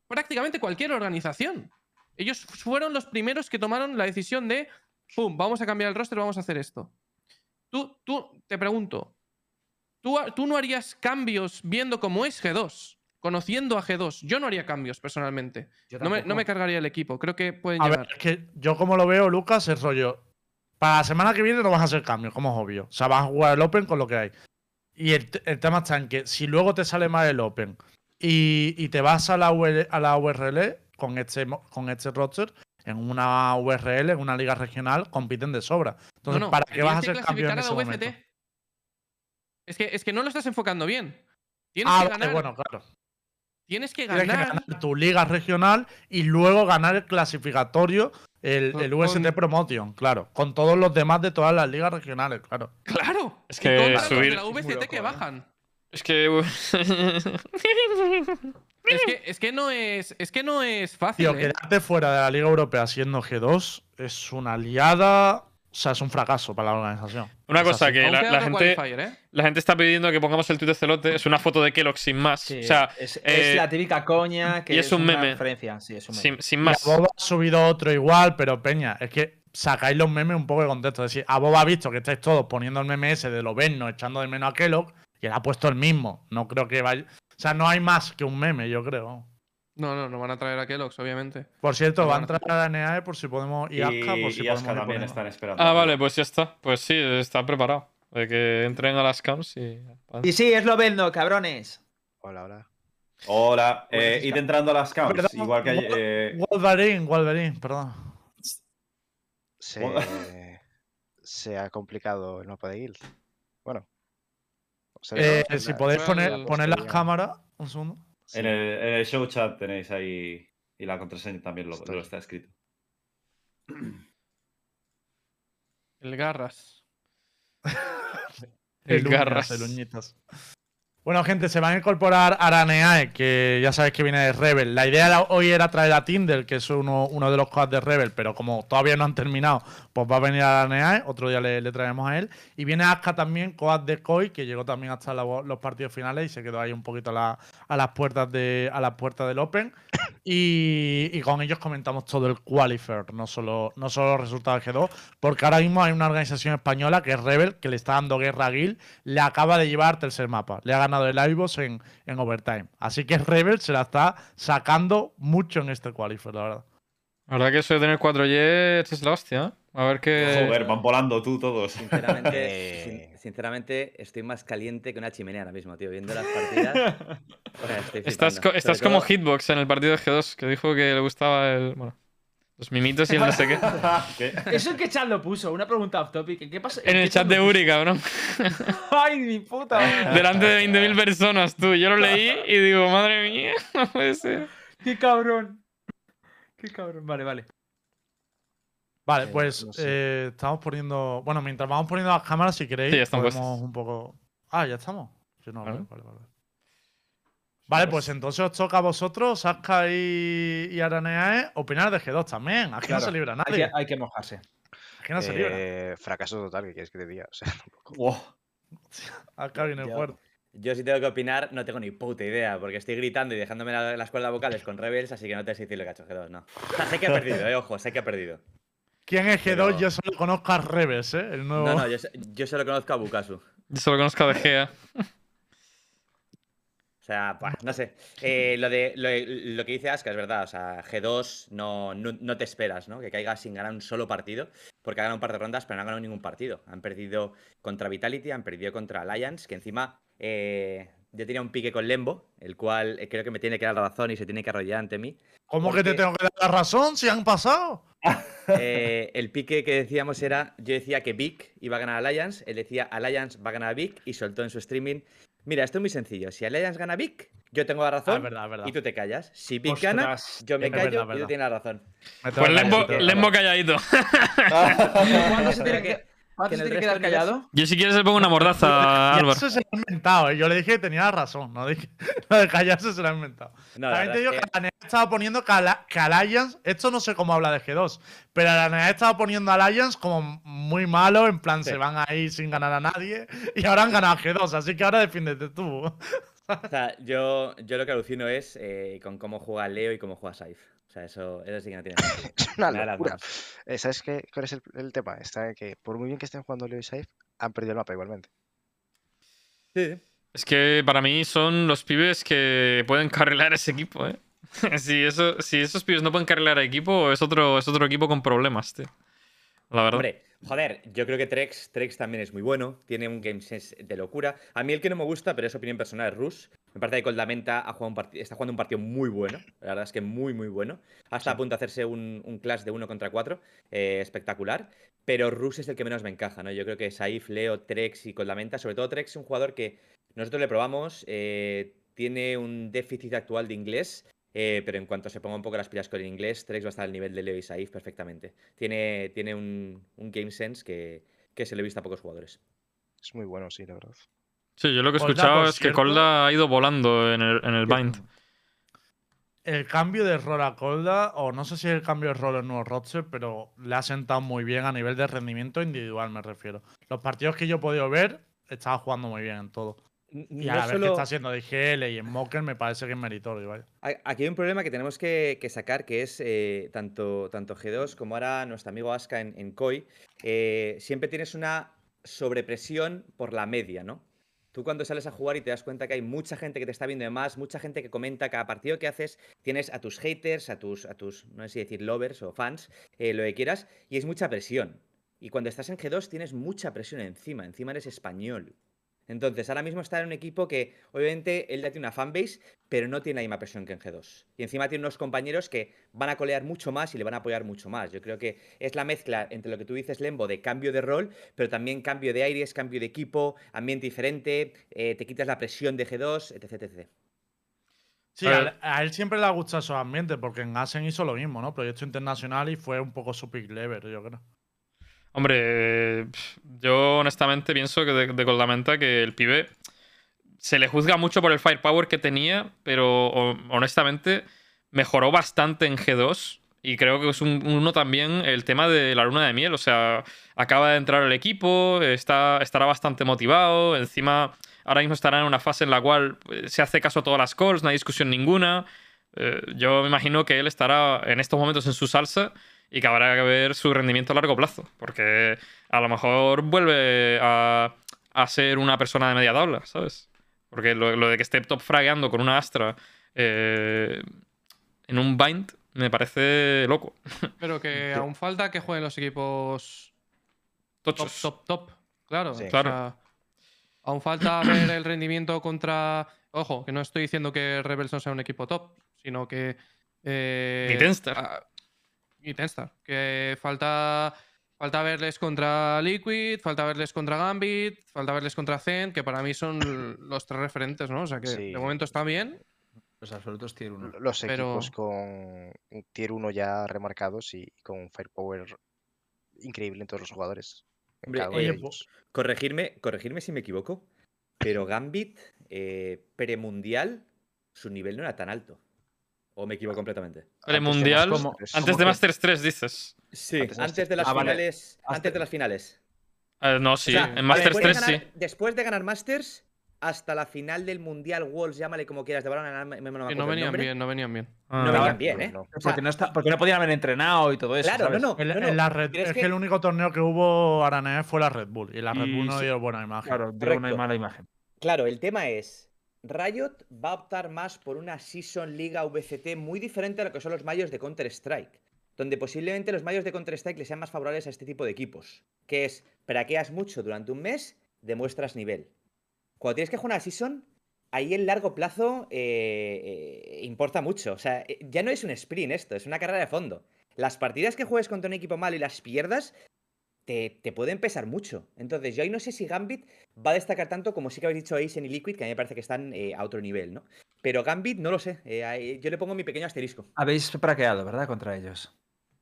prácticamente cualquier organización. Ellos fueron los primeros que tomaron la decisión de, ¡pum!, vamos a cambiar el roster, vamos a hacer esto. Tú, tú, te pregunto, ¿tú, tú no harías cambios viendo cómo es G2? Conociendo a G2. Yo no haría cambios, personalmente. No me, no me cargaría el equipo. Creo que pueden A llegar. ver, es que yo como lo veo, Lucas, es rollo. Para la semana que viene no vas a hacer cambios, como es obvio. O sea, vas a jugar el Open con lo que hay. Y el, te- el tema está en que si luego te sale mal el Open y, y te vas a la, UR a la URL con este, con este roster, en una URL, en una liga regional, compiten de sobra. Entonces, No, no, ¿para qué vas a que cambios en ese momento? Es que, es que no lo estás enfocando bien. Tienes Ah, que vale, ganar. bueno, claro. tienes que Tienes que ganar. ganar tu liga regional y luego ganar el clasificatorio, el, Con- el UST con- Promotion, claro. Con todos los demás de todas las ligas regionales, claro. Claro. Es que los subir- la VCT loco, que ¿eh? bajan. Es que... Es que, es que no es. Es que no es fácil. Tío, ¿eh? quedarte fuera de la Liga Europea siendo G2 es una liada. O sea, es un fracaso para la organización. Una Es cosa así. que la, gente, ¿eh? la gente está pidiendo que pongamos el tweet de Celote. Es una foto de Kellogg sin más. Sí, o sea, es, es eh, la típica coña que y es un una meme. referencia. Sí, es un meme. sin, sin Y a más. Boba ha subido otro igual, pero Peña, es que sacáis los memes un poco de contexto. Es decir, a Boba ha visto que estáis todos poniendo el meme ese de lo vernos, echando de menos a Kellogg, y él ha puesto el mismo. No creo que vaya. O sea, no hay más que un meme, yo creo. No, no, no van a traer a Kellogg's, obviamente. Por cierto, va a Bueno. entrar a la NAE por si podemos. Y, Aska, por si y podemos. También poniendo. están esperando. Ah, vale, pues ya está. Pues sí, está preparado. De que entren a las camps y. Y sí, es lo vendo, cabrones. Hola, hola. Hola, Pues eh, id entrando a las camps. Perdón, igual que eh, Wolverine, Wolverine, perdón. Se, ha complicado el mapa de guild. Bueno. o sea, Eh, si podéis poner, poner las cámaras, un segundo. Sí. en, el, en el show chat tenéis ahí. Y la contraseña también lo, está escrito. El Garras. El Uñas, Garras. el Uñitas. Bueno, gente, se van a incorporar Araneae, que ya sabéis que viene de Rebel. La idea hoy era traer a Tinder, que es uno, de los coads de Rebel, pero como todavía no han terminado, pues va a venir Araneae. Otro día le, traemos a él. Y viene Aska también, coad de Koi, que llegó también hasta los partidos finales y se quedó ahí un poquito a, la- a las puertas de a las puertas del Open. Y, y con ellos comentamos todo el qualifier, no solo, no solo los resultados de G2, porque ahora mismo hay una organización española que es Rebel, que le está dando guerra a Gil, le acaba de llevar tercer mapa. Le ha ganado el Ivos en, en overtime. Así que Rebel se la está sacando mucho en este qualifier, la verdad. La verdad que eso de tener 4G es la hostia, ¿eh? A ver qué. Joder, van volando tú todos. Sinceramente, sin- sinceramente, estoy más caliente que una chimenea ahora mismo, tío. Viendo las partidas. Estás, co- como todo- Hitbox en el partido de G2, que dijo que le gustaba el. Bueno, los mimitos y el no sé qué. ¿Qué? Eso en qué chat lo puso, una pregunta off topic. ¿en ¿Qué pasa? En qué el chat de? Uri, cabrón. Ay, mi puta. madre. Delante de 20.000 personas, tú. Yo lo leí y digo, madre mía, no puede ser. Qué cabrón. Qué cabrón. Vale, vale. Vale, Eh, pues no sé. eh, estamos poniendo. Bueno, mientras vamos poniendo las cámaras, si queréis, Sí, ya están podemos un poco. Ah, ya estamos. Sí, no, Vale. vale, vale, vale. Vale, pues entonces os toca a vosotros, Saska y, y Araneae, opinar de G2 también. Aquí no se libra Hay nadie. que, hay que mojarse. Aquí no se libra. Eh, fracaso total, ¿qué quieres que te diga? O sea, tampoco. Wow. Acá viene yo- fuerte. Yo si tengo que opinar, no tengo ni puta idea, porque estoy gritando y dejándome la- las cuerdas vocales con Rebels, así que no te sé decir lo que ha hecho G2, no. O sea, sé que ha perdido, eh, ojo, sé que ha perdido. ¿Quién es G2? pero- Yo solo conozco a Reves, ¿eh? El nuevo. No, no, yo, sé- yo solo conozco a Bukasu. Yo solo conozco a De Gea. O sea, buah, no sé. Eh, lo, de, lo, lo que dice Aska es verdad. O sea, G2 no, no, no te esperas, ¿no? Que caiga sin ganar un solo partido. Porque ha ganado un par de rondas, pero no han ganado ningún partido. Han perdido contra Vitality, han perdido contra Alliance, que encima eh, yo tenía un pique con Lembo, el cual eh, creo que me tiene que dar la razón y se tiene que arrodillar ante mí. ¿Cómo que te tengo que dar la razón si han pasado? Eh, el pique que decíamos era, yo decía que Vic iba a ganar a Alliance, él decía Alliance va a ganar a Vic y soltó en su streaming, mira, esto es muy sencillo, si Alliance gana a Vic, yo tengo la Ah, razón es verdad, es verdad. y tú te callas. Si Vic gana, yo me callo verdad, y tú tienes la razón. Pues Lembo, calladito. ¿Cuándo se tiene que- que, ¿cuándo que tiene que resto dar de niveles- callado? Yo si quieres le pongo una mordaza a Álvaro. se se lo ha inventado, ¿eh? Yo le dije que tenía razón, no dije. Lo de callarse se lo ha inventado. No, También te digo que que- Aranea estaba poniendo que, Ala- que Alliance, esto no sé cómo habla de G2, pero Aranea estaba poniendo a Alliance como muy malo, en plan Sí. se van a ir sin ganar a nadie, y ahora han ganado a G2, así que ahora defiéndete tú. O sea, yo, yo lo que alucino es eh, con cómo juega Leo y cómo juega Saif. O sea, eso, eso sí que no tiene sentido. Es una Me da las locura. manos. Eh, ¿Sabes qué, cuál es el, el tema? Está que por muy bien que estén jugando Leo y Saif, han perdido el mapa igualmente. Sí. Es que para mí son los pibes que pueden carrilar ese equipo, ¿eh? si, eso, si esos pibes no pueden carrilar equipo, es otro, es otro equipo con problemas, tío. La verdad. Hombre, joder, yo creo que Trex, Trex también es muy bueno, tiene un game sense de locura. A mí el que no me gusta, pero es opinión personal, es Rush. Me parece que Coldamenta ha jugado un está jugando un partido muy bueno, la verdad es que muy, muy bueno. Hasta a punto de hacerse un, un clash de uno contra cuatro, eh, espectacular. Pero Rush es el que menos me encaja, ¿no? Yo creo que Saif, Leo, Trex y Coldamenta, sobre todo Trex es un jugador que nosotros le probamos, eh, tiene un déficit actual de inglés, eh, pero en cuanto se ponga un poco las pilas con el inglés, Trex va a estar al nivel de Leo y Saif perfectamente. Tiene, tiene un, un game sense que, que se le he visto a pocos jugadores. Es muy bueno, sí, la verdad. Sí, yo lo que he escuchado es que Colda ha ido volando en el, en el Bind. El cambio de rol a Colda, o no sé si el cambio de rol en nuevo roster, pero le ha sentado muy bien a nivel de rendimiento individual, me refiero. Los partidos que yo he podido ver, estaba jugando muy bien en todo. Y a la vez que está haciendo de GL y en Mocker, me parece que es meritorio. A- Aquí hay un problema que tenemos que, que sacar, que es eh, tanto, tanto G2 como ahora nuestro amigo Aska en, en COI, eh, siempre tienes una sobrepresión por la media, ¿no? Tú cuando sales a jugar y te das cuenta que hay mucha gente que te está viendo de más, mucha gente que comenta cada partido que haces, tienes a tus haters, a tus, a tus no sé si decir lovers o fans, eh, lo que quieras, y es mucha presión. Y cuando estás en G2 tienes mucha presión encima, encima eres español. Entonces, ahora mismo está en un equipo que, obviamente, él ya tiene una fanbase, pero no tiene la misma presión que en G2. Y encima tiene unos compañeros que van a colear mucho más y le van a apoyar mucho más. Yo creo que es la mezcla entre lo que tú dices, Lembo, de cambio de rol, pero también cambio de aires, cambio de equipo, ambiente diferente, eh, te quitas la presión de G2, etc. etc. Sí, A ver. a él siempre le ha gustado esos ambientes, porque en Asen hizo lo mismo, ¿no? Proyecto internacional y fue un poco su pick lever, yo creo. Hombre, yo honestamente pienso que de, de Coldamenta que el pibe se le juzga mucho por el firepower que tenía, pero ho- honestamente mejoró bastante en G2 y creo que es un- uno también el tema de la luna de miel, o sea, acaba de entrar al equipo, está, estará bastante motivado, encima ahora mismo estará en una fase en la cual eh, se hace caso a todas las calls, no hay discusión ninguna. Eh, yo me imagino que él estará en estos momentos en su salsa y que habrá que ver su rendimiento a largo plazo, porque a lo mejor vuelve a, a ser una persona de media tabla, ¿sabes? Porque lo, lo de que esté top fragueando con una Astra eh, en un bind me parece loco. Pero que aún falta que jueguen los equipos top, Tochos. top, top. Claro, Sí. o Claro. sea, aún falta ver el rendimiento contra. Ojo, que no estoy diciendo que Rebels no sea un equipo top, sino que. Eh, Ni Tenstar. Ni Tenstar. Que falta. Falta verles contra Liquid, falta verles contra Gambit, falta verles contra Zen, que para mí son los tres referentes, ¿no? O sea que Sí. de momento está bien. Los absolutos tier 1. Los Pero- equipos con tier 1 ya remarcados y con firepower increíble en todos los jugadores. Hombre, eh. Corregirme, corregirme si me equivoco, pero Gambit eh, premundial, su nivel no era tan alto. ¿O me equivoco completamente? El Antes antes de Masters 3, dices. Sí, Antes de antes de las Ah, vale. finales. Antes de las finales. Eh, no, sí, O sea, en Masters después de 3 sí. Después de ganar Masters, hasta la final del Mundial Worlds, llámale como quieras, de balón, no, venían nombre. bien, no venían bien. Ah. No Claro, venían bien, ¿eh? no. O sea, Porque no, está, porque no podían haber entrenado y todo eso. Claro, ¿sabes? no, no. En, no, en no, la Red, pero es que... el único torneo que hubo Aranés fue la Red Bull. Y la Red Y Bull no dio buena imagen. Claro, dio una mala imagen. Claro, el tema es. Riot va a optar más por una Season Liga VCT muy diferente a lo que son los mayos de Counter-Strike. Donde posiblemente los mayos de Counter-Strike le sean más favorables a este tipo de equipos. Que es, praqueas mucho durante un mes, demuestras nivel. Cuando tienes que jugar una Season, ahí el largo plazo eh, importa mucho. O sea, eh, ya no es un sprint esto, es una carrera de fondo. Las partidas que juegues contra un equipo malo y las pierdas, te, te pueden pesar mucho. Entonces, yo ahí no sé si Gambit va a destacar tanto como sí que habéis dicho Aizen y Liquid, que a mí me parece que están eh, a otro nivel, ¿no? Pero Gambit no lo sé. eh, yo le pongo mi pequeño asterisco. Habéis praqueado, ¿verdad? Contra ellos.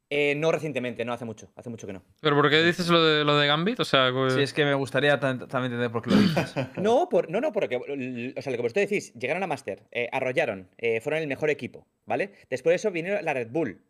Eh, no recientemente, no hace mucho. Hace mucho que no. ¿Pero por qué dices lo de, lo de Gambit? O sea, pues- Sí, es que me gustaría también entender por qué lo dices. No, por, no, no, porque, o sea, lo que vosotros decís, llegaron a Master, eh, arrollaron, eh, fueron el mejor equipo, ¿vale? Después de eso vinieron la Red Bull,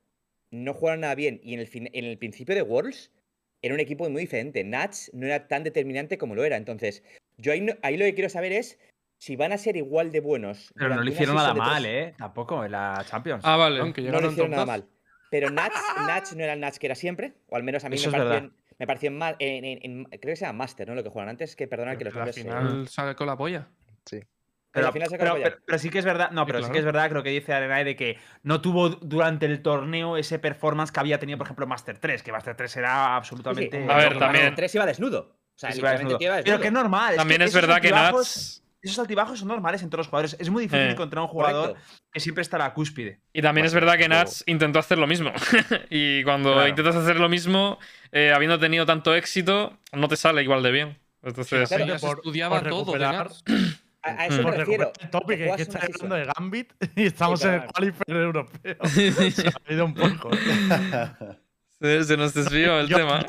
no jugaron nada bien, y en el, fin- en el principio de Worlds era un equipo muy diferente. Nats no era tan determinante como lo era, entonces, yo ahí, no- ahí lo que quiero saber es si van a ser igual de buenos. Pero no le hicieron nada mal, ¿eh? Tampoco en la Champions. Ah, vale. Aunque No lo hicieron nada 12. mal. Pero Nats, Nats no era el Nats que era siempre, o al menos a mí Eso me pareció, en- me pareció en, ma- en- en- en- creo que se llama Master, ¿no? Lo que juegan antes, que perdonad que los al eh, final sale con la polla. pero Pero, al final se pero- pero- pero sí que es verdad, no, pero sí claro. que es verdad, creo que dice Arenay de que no tuvo durante el torneo ese performance que había tenido, por ejemplo, Master 3, que Master 3 era Sí, sí. absolutamente. A ver, Pero también- Tres iba desnudo. O sea, Sí, iba desnudo. iba Pero desnudo. que es normal. También que es esos verdad que Nats. Esos altibajos son normales en todos los jugadores. Es muy difícil Eh. encontrar un jugador Correcto. que siempre está a la cúspide. Y también es verdad que. Nats intentó hacer lo mismo. y cuando Claro. intentas hacer lo mismo, eh, habiendo tenido tanto éxito, no te sale igual de bien. Entonces, Claro, por- estudiaba por todo de recuperar- Nats. A, a eso me refiero. el topic, que es que una hablando de Gambit y estamos en el qualifier europeo. Se ha ido un poco. se, se nos desvió el Yo- tema.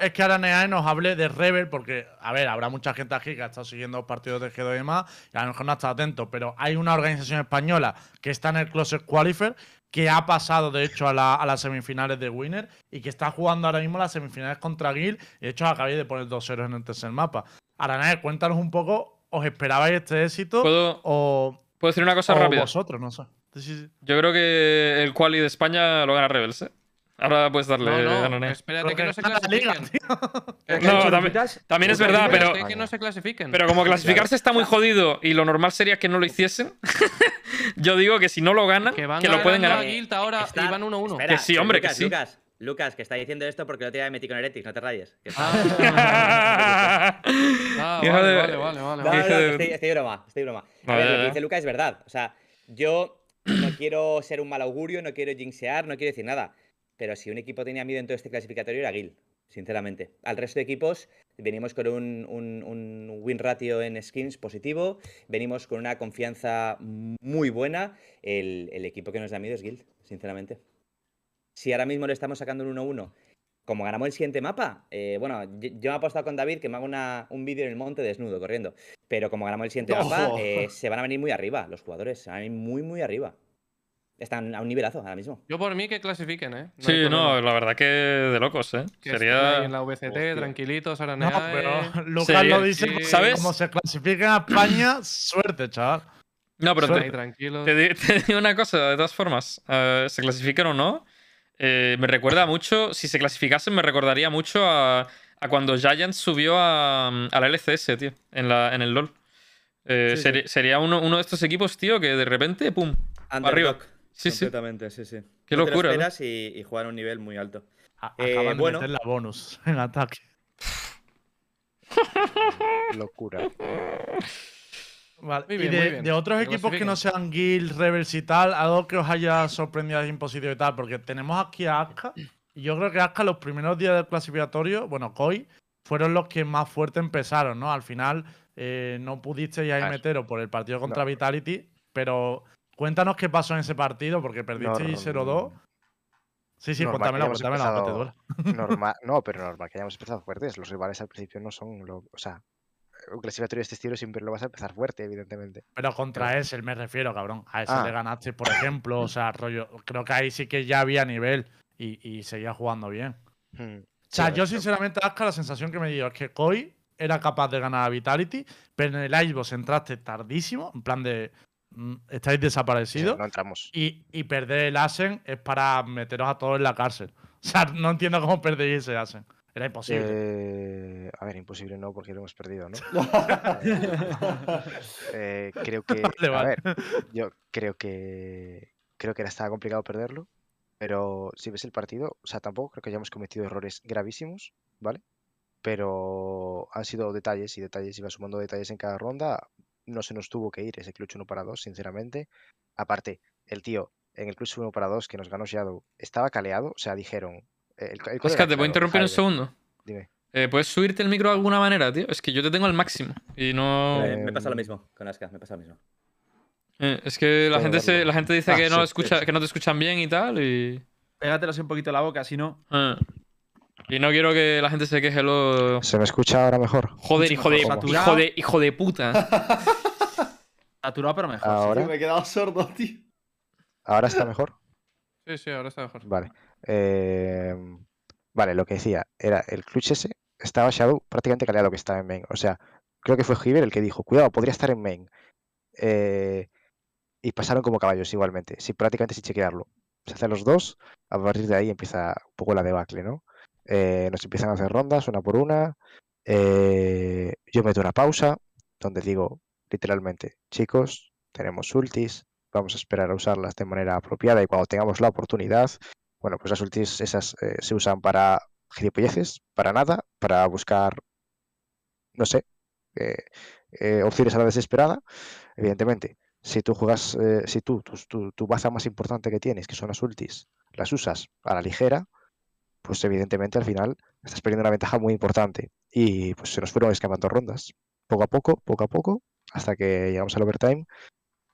Es que ahora Neae nos hable de Rebel, porque, a ver, habrá mucha gente aquí que ha estado siguiendo los partidos de G2 y demás, y a lo mejor no ha estado atento, pero hay una organización española que está en el Closet Qualifier, que ha pasado, de hecho, a, la- a las semifinales de Winner, y que está jugando ahora mismo las semifinales contra Gil, y de hecho acabáis de poner dos ceros en el tercer mapa. Ahora, Neae, cuéntanos un poco, ¿os esperabais este éxito? ¿Puedo, o, ¿Puedo decir una cosa o rápida? vosotros? No sé. Sí, sí, sí. Yo creo que el quali de España lo gana Rebels, ¿eh? Ahora puedes darle No, no, espérate que no se liga, clasifiquen. No, también, también es verdad, pero pero, es que no se clasifiquen. pero como clasificarse está muy jodido y lo normal sería que no lo hiciesen, yo digo que si no lo ganan, que lo pueden ganar. ahora y van 1-1. Espera, Que sí, hombre, que sí. Lucas, Lucas, que está diciendo esto porque día me metí con Heretics, no te rayes. que está- Ah, vale, vale, vale, vale, No, no, estoy, estoy broma, estoy broma. A ver, lo que dice Lucas es verdad. O sea, yo no quiero ser un mal augurio, no quiero jinxear, no quiero decir nada. Pero si un equipo tenía miedo en todo este clasificatorio era Gil, sinceramente. Al resto de equipos venimos con un, un- un win ratio en skins positivo, venimos con una confianza muy buena. El, el equipo que nos da miedo es Guild, sinceramente. Si ahora mismo le estamos sacando un 1-1, como ganamos el siguiente mapa, eh, bueno, yo, yo me he apostado con David que me haga una- un vídeo en el monte desnudo, corriendo. Pero como ganamos el siguiente mapa, eh, se van a venir muy arriba los jugadores, se van a venir muy, muy arriba. Están a un nivelazo ahora mismo. Yo por mí que clasifiquen, ¿eh? Sí, hay no, la verdad que de locos, ¿eh? Que Sería. en la VCT, Hostia. tranquilitos, ahora No, pero Lucas lo dice sí. ¿Sabes? como se clasifica a España, suerte, chaval. No, pero te, te di- te digo una cosa, de todas formas. eh, se clasifiquen o no, eh, me recuerda mucho. Si se clasificasen, me recordaría mucho a, a cuando Giants subió a, a la LCS, tío, en, la, en el LOL. Eh, Sí, sí. Sería uno, uno de estos equipos, tío, que de repente, ¡pum! arriba. Underdog. Sí, sí. Completamente, sí, sí. Qué No te lo locura, ¿no? esperas y, y juegan a un nivel muy alto. A- Eh, Acaban de bueno. meter la bonus en ataque. Locura. Vale, Muy y bien, de, muy bien. de otros Que equipos que no sean Guild, Rebels y tal, algo que os haya sorprendido así positivo y tal, porque tenemos aquí a Aska, y yo creo que Aska los primeros días del clasificatorio, bueno, Koi, fueron los que más fuerte empezaron, ¿no? Al final eh, no pudisteis ahí Claro. meteros por el partido contra No. Vitality, pero cuéntanos qué pasó en ese partido, porque perdisteis 0-2. Sí, sí, cuéntamelo, cuéntamelo, empezado- duela. Normal, no, pero normal que hayamos empezado fuertes. Los rivales al principio no son lo. O sea, un clasificatorio de este estilo siempre lo vas a empezar fuerte, evidentemente. Pero contra ese me refiero, cabrón. A ese Ah. le ganaste, por ejemplo. O sea, rollo. Creo que ahí sí que ya había nivel y, y seguía jugando bien. Hmm. O sea, Sí, yo pero- sinceramente, Aska, la sensación que me dio es que Koi era capaz de ganar a Vitality, pero en el Icebox entraste tardísimo, en plan de. mm, estáis sí, desaparecidos. no entramos. Y, y perder el Asen es para meteros a todos en la cárcel. O sea, no entiendo cómo perdéis ese Asen. Era imposible. Eh, a ver, imposible no, porque lo hemos perdido, ¿no? Eh, creo que. Vale, A ver, yo creo que. Creo que era estaba complicado perderlo. Pero si ves el partido, o sea, tampoco creo que hayamos cometido errores gravísimos, ¿vale? Pero han sido detalles y detalles, iba sumando detalles en cada ronda. No se nos tuvo que ir ese clutch 1 para 2, sinceramente. Aparte, el tío en el clutch 1 para 2 que nos ganó Shadow estaba caleado, o sea, dijeron. El, el call Oscar, ¿te puedo interrumpir un segundo? Dime. Eh, ¿Puedes subirte el micro de alguna manera, tío? Es que yo te tengo al máximo. Y no. Eh, me pasa lo mismo con Aska, me pasa lo mismo. Eh, es que la gente, se, la gente dice Ah, que, no sí, escucha, sí. que no te escuchan bien y tal. Y. Pégatelos un poquito a la boca, si no. eh. Y no quiero que la gente se queje luego. ¿Se me escucha ahora mejor? Joder, hijo de, hijo de, hijo de puta. Saturado, pero mejor. sí. Ahora, me he quedado sordo, tío. ahora está mejor. Sí, sí, ahora está mejor. Vale. Em, vale, lo que decía era el clutch ese estaba Shadow prácticamente caleado que estaba en main. O sea, creo que fue Hiver el que dijo, cuidado, podría estar en main. Eh, y pasaron como caballos igualmente, sin, prácticamente sin chequearlo. Se hacen los dos, a partir de ahí empieza un poco la debacle, ¿no? Eh, nos empiezan a hacer rondas una por una. eh, yo meto una pausa donde digo literalmente, chicos, tenemos ultis, vamos a esperar a usarlas de manera apropiada y cuando tengamos la oportunidad, bueno, pues las ultis esas eh, se usan para gilipolleces, para nada, para buscar, no sé, eh, eh, opciones a la desesperada. Evidentemente, si tú juegas, si tú, tu, tu, baza más importante que tienes, que son las ultis, las usas a la ligera, pues evidentemente al final estás perdiendo una ventaja muy importante. Y pues se nos fueron escapando rondas, poco a poco, poco a poco, hasta que llegamos al overtime.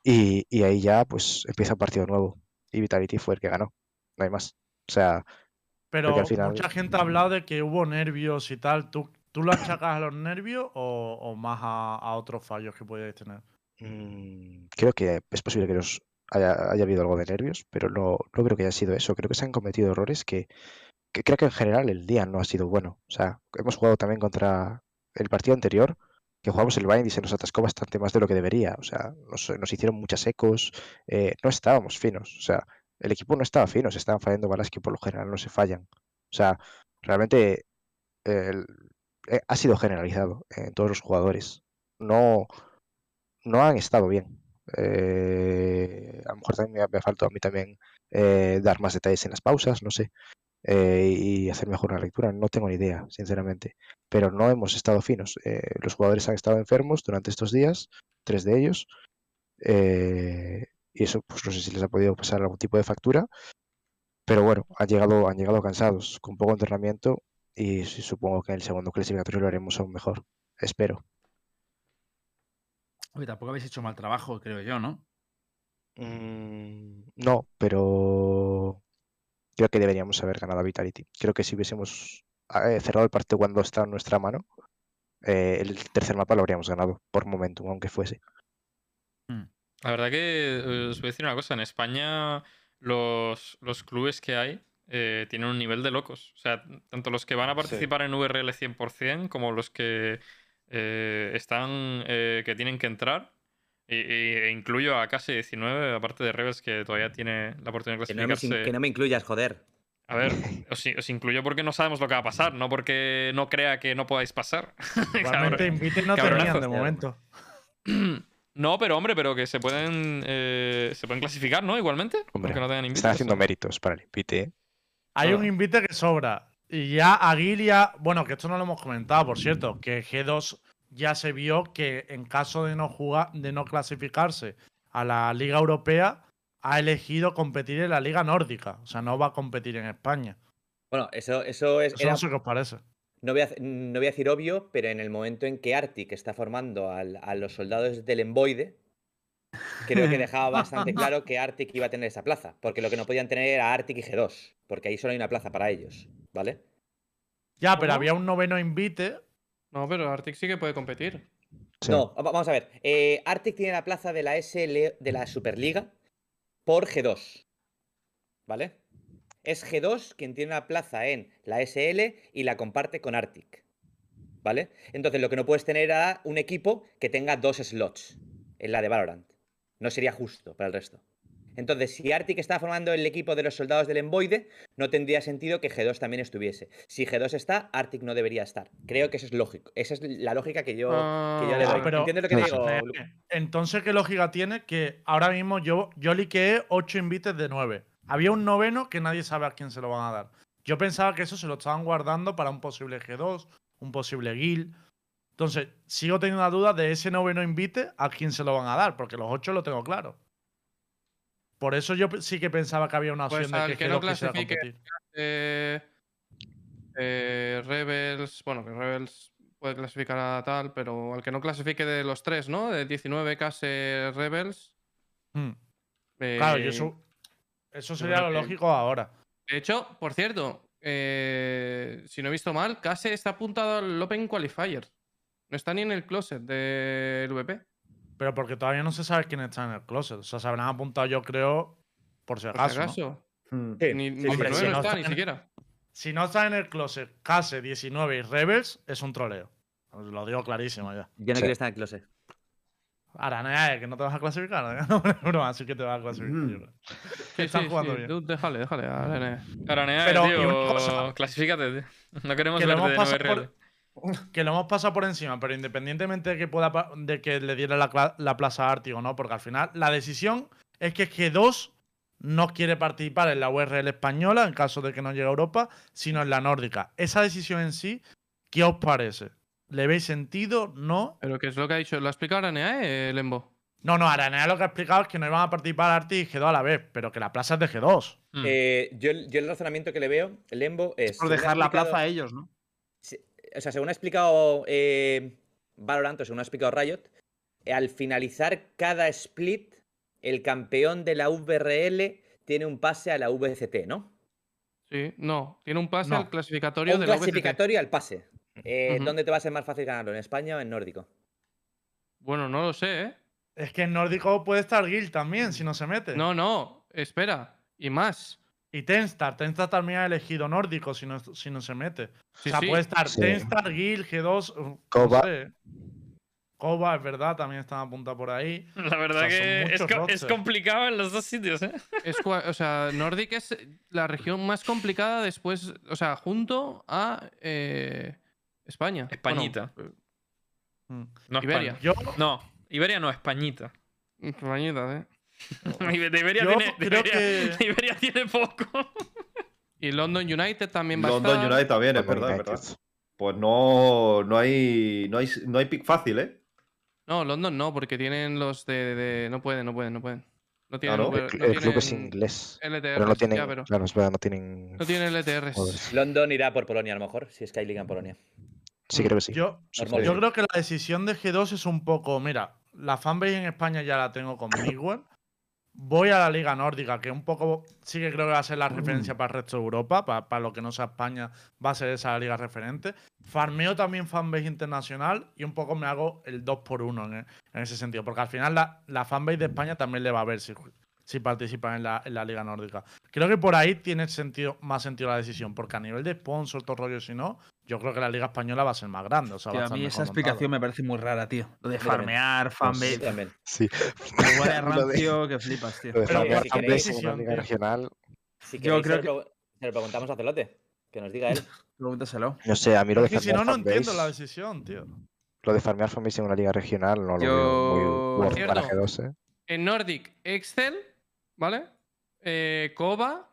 Y ahí ya pues empieza un partido nuevo. Y Vitality fue el que ganó. No hay más. O sea, Pero al final- mucha gente ha hablado de que hubo nervios y tal. ¿Tú, tú lo achacas a los nervios o, o más a, a otros fallos que podíais tener? Mm, creo que es posible que los haya, haya habido algo de nervios, pero no, no creo que haya sido eso. Creo que se han cometido errores que, que creo que en general el día no ha sido bueno. O sea, hemos jugado también contra el partido anterior, que jugamos el Bind y se nos atascó bastante más de lo que debería. O sea, nos, nos hicieron muchas ecos, eh, no estábamos finos. O sea, el equipo no estaba fino, se estaban fallando balas que por lo general no se fallan. O sea, realmente eh, ha sido generalizado en todos los jugadores. No, no han estado bien. Eh, a lo mejor también me, ha- faltado a mí también eh, dar más detalles en las pausas, no sé, y hacer mejor una lectura. No tengo ni idea, sinceramente. Pero no hemos estado finos. Los jugadores han estado enfermos durante estos días, tres de ellos, y eso, pues no sé si les ha podido pasar algún tipo de factura. Pero bueno, han llegado, han llegado cansados, con poco entrenamiento, y supongo que en el segundo clasificatorio lo haremos aún mejor. Espero. Oye, tampoco habéis hecho mal trabajo, creo yo, ¿no? Mm, no, pero creo que deberíamos haber ganado a Vitality. Creo que si hubiésemos eh, cerrado el partido cuando estaba en nuestra mano, eh, el tercer mapa lo habríamos ganado por momentum, aunque fuese. La verdad que eh, os voy a decir una cosa. En España los, los clubes que hay eh, tienen un nivel de locos. O sea, tanto los que van a participar en VRL 100% como los que eh, están, eh, que tienen que entrar. Y, y- e incluyo a casi 19, aparte de Rebels, que todavía tiene la oportunidad de Que no, me, clasificarse. que no me incluyas, joder. A ver, os, os incluyo porque no sabemos lo que va a pasar, no porque no crea que no podáis pasar. Igualmente Cabrón. inviten no cabronazo. tenían de momento. No, pero hombre, pero que se pueden eh, se pueden clasificar, ¿no? Igualmente. Hombre, no tengan Están haciendo méritos para el invite. ¿eh? Hay un invite que sobra. Y ya Aguilia, bueno, que esto no lo hemos comentado, por cierto, que G2 ya se vio que en caso de no jugar, de no clasificarse a la Liga Europea, ha elegido competir en la Liga Nórdica. O sea, no va a competir en España. Bueno, eso, eso es. Eso era- no sé qué os parece. No, voy a, no voy a decir obvio, pero en el momento en que Arctic está formando al- a los soldados del Emboide, creo que dejaba bastante claro que Arctic iba a tener esa plaza. Porque lo que no podían tener era Arctic y G2. Porque ahí solo hay una plaza para ellos. ¿Vale? Ya, pero ¿Cómo? había un noveno invite. No, pero Arctic sí que puede competir. Sí. No, va- vamos a ver. Eh, Arctic tiene la plaza de la SL de la Superliga por G2. ¿Vale? Es G2 quien tiene la plaza en la SL y la comparte con Arctic. ¿Vale? Entonces lo que no puedes tener era un equipo que tenga dos slots en la de Valorant. No sería justo para el resto. Entonces, si Arctic está formando el equipo de los soldados del Emboide, no tendría sentido que G2 también estuviese. Si G2 está, Arctic no debería estar. Creo que eso es lógico. Esa es la lógica que yo, que yo le Ah, doy. pero- ¿Entiendes lo que digo? Entonces, ¿qué lógica tiene que ahora mismo yo, yo liqueé 8 invites de 9? Había un noveno que nadie sabe a quién se lo van a dar. Yo pensaba que eso se lo estaban guardando para un posible G2, un posible Guild. Entonces, sigo teniendo la duda de ese noveno invite a quién se lo van a dar, porque los 8 lo tengo claro. Por eso yo sí que pensaba que había una Pues opción de que, que G2 no quisiera clasifique. competir. Eh, eh, Rebels. Bueno, que Rebels puede clasificar a tal, pero al que no clasifique de los tres, ¿no? De 19 Case Rebels. Hmm. Claro, eh, yo eso, eso sería lo que- lógico ahora. De hecho, por cierto, eh, si no he visto mal, Case está apuntado al Open Qualifier. No está ni en el closet del VP. Pero porque todavía no se sabe quién está en el closet. O sea, se habrán apuntado, yo creo, por si Por acaso. si ¿no? acaso. Sí, Ni, sí, ni sí, Hombre, sí, 19 si no no está, está ni en- siquiera. Si no está en el closet Case 19 y Rebels, es un troleo. Os lo digo clarísimo ya. Yo no Sí. quiero estar en el closet. Aranea, eh, que no te vas a clasificar. ¿eh? No, es broma, sí que te vas a clasificar. Mm. Sí, Están sí, jugando sí, bien. tú déjale, déjale. a René. Aranea, Pero, y tío, una cosa- clasifícate, tío. No queremos Que lo verte hemos de pasado 9 reales. Que lo hemos pasado por encima, pero independientemente de que pueda de que le diera la, plaza a Artigo, ¿no? Porque al final la decisión es que G2 no quiere participar en la URL española en caso de que no llegue a Europa, sino en la nórdica. Esa decisión en sí, ¿qué os parece? ¿Le veis sentido? ¿No? Pero ¿qué es lo que ha dicho? ¿Lo ha explicado Aranea, eh, Lembo? No, no, Aranea lo que ha explicado es que no iban a participar Arti y G2 a la vez, pero que la plaza es de G2. Mm. Eh, yo, el- yo el razonamiento que le veo, Lembo, es. Por dejar la plaza a ellos, ¿no? se- O sea, según ha explicado eh, Valorant, o según ha explicado Riot, eh, al finalizar cada split, el campeón de la VRL tiene un pase a la VCT, ¿no? Sí, no. Tiene un pase No. al clasificatorio Un de la VCT. clasificatorio al pase. Eh. ¿Dónde te va a ser más fácil ganarlo? ¿En España o en Nórdico? Bueno, no lo sé, ¿eh? Es que en nórdico puede estar Guild también, si no se mete. No, no. Espera. Y más. Y Tenstar, Tenstar también ha elegido nórdico si no, si no se mete. Sí, o sea, sí. puede estar Sí. Tenstar, Guild, G2. uh, Koba. No sé. Koba, es verdad, también están apuntados por ahí. La verdad O sea, son que es, co- complicado en los dos sitios, ¿eh? Es o sea, Nordic es la región más complicada después, o sea, junto a eh, España. Españita. eh, Mm. No, Iberia. España. Yo, No, Iberia no, Españita. Españita, ¿eh? De Iberia, Yo tiene, de Iberia- que- de Iberia tiene poco. Y London United también va a London estar. United también, es verdad, United. verdad. Pues no, no hay, no hay, no hay pick fácil, ¿eh? No, London no, porque tienen los de, de- No pueden, no pueden, no pueden. No tienen, ¿no? V- El, no el club es inglés. LTRs, Pero no tienen. ya, pero Claro, es verdad, no tienen. no tienen LTRs. London irá por Polonia a lo mejor, si es que hay liga en Polonia. Sí, creo que sí. yo, creo que la decisión de G2 es un poco. Mira, la fanbase en España ya la tengo con Miguel. Voy a la Liga Nórdica, que un poco sí que creo que va a ser la referencia para el resto de Europa, para, para lo que no sea España, va a ser esa liga referente. Farmeo también fanbase internacional y un poco me hago el 2 por 1 en, e- en ese sentido, porque al final la, la fanbase de España también le va a ver si, si participan en la, en la Liga Nórdica. Creo que por ahí tiene sentido, más sentido la decisión, porque a nivel de sponsor, todo rollo, si no, yo creo que la Liga Española va a ser más grande. O sea, Tío, va a a mí esa explicación me parece muy rara, tío. Lo de farmear, fanbase. también. Sí. Igual rancio que flipas, tío. Lo de Pero farmear si fanbase queréis- una liga tío. regional. Si Yo creo se, lo, pregu- se lo preguntamos a Celote. Que nos diga él. Pregúntaselo. No sé, a mí lo de Es que si farmear no, no entiendo la decisión, tío. lo de farmear fanbase en una liga regional no lo Yo- veo muy G2, ¿eh? En Nordic, Excel, ¿vale? Eh, Koba.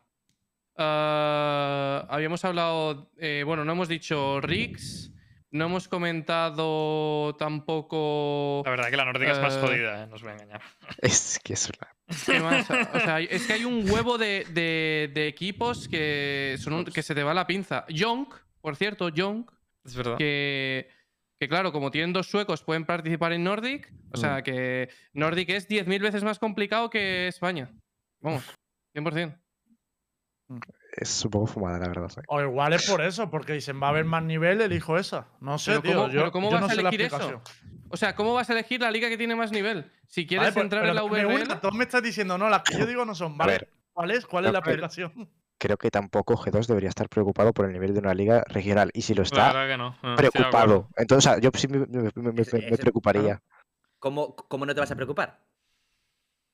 ah, habíamos hablado. eh, bueno, no hemos dicho Rix. No hemos comentado tampoco. La verdad que la nórdica es más Eh, jodida, ¿eh? no os voy a engañar. Es que es una... O sea, es que hay un huevo de, de- de equipos que, son un- que se te va la pinza. Yonk, por cierto, Yonk, Es verdad. que, que claro, como tienen dos suecos, pueden participar en Nordic. O sea, que Nordic es 10.000 veces más complicado que España. Vamos, 100%. Es un poco fumada, la verdad. O igual es por eso, porque dicen va a haber más nivel, elijo esa. No sé, Pero tío. ¿cómo- yo pero cómo yo vas no a elegir eso? O sea, ¿cómo vas a elegir la liga que tiene más nivel? Si quieres Vale, entrar pero en la me gusta, Todos me estás diciendo, no, las que yo digo no son. Vale, ¿cuál es? ¿Cuál es la explicación? Creo que tampoco G2 debería estar preocupado por el nivel de una liga regional. Y si lo está, no. preocupado. Entonces, o sea, yo sí me, me- me- me- me preocuparía. ¿Cómo, ¿Cómo no te vas a preocupar?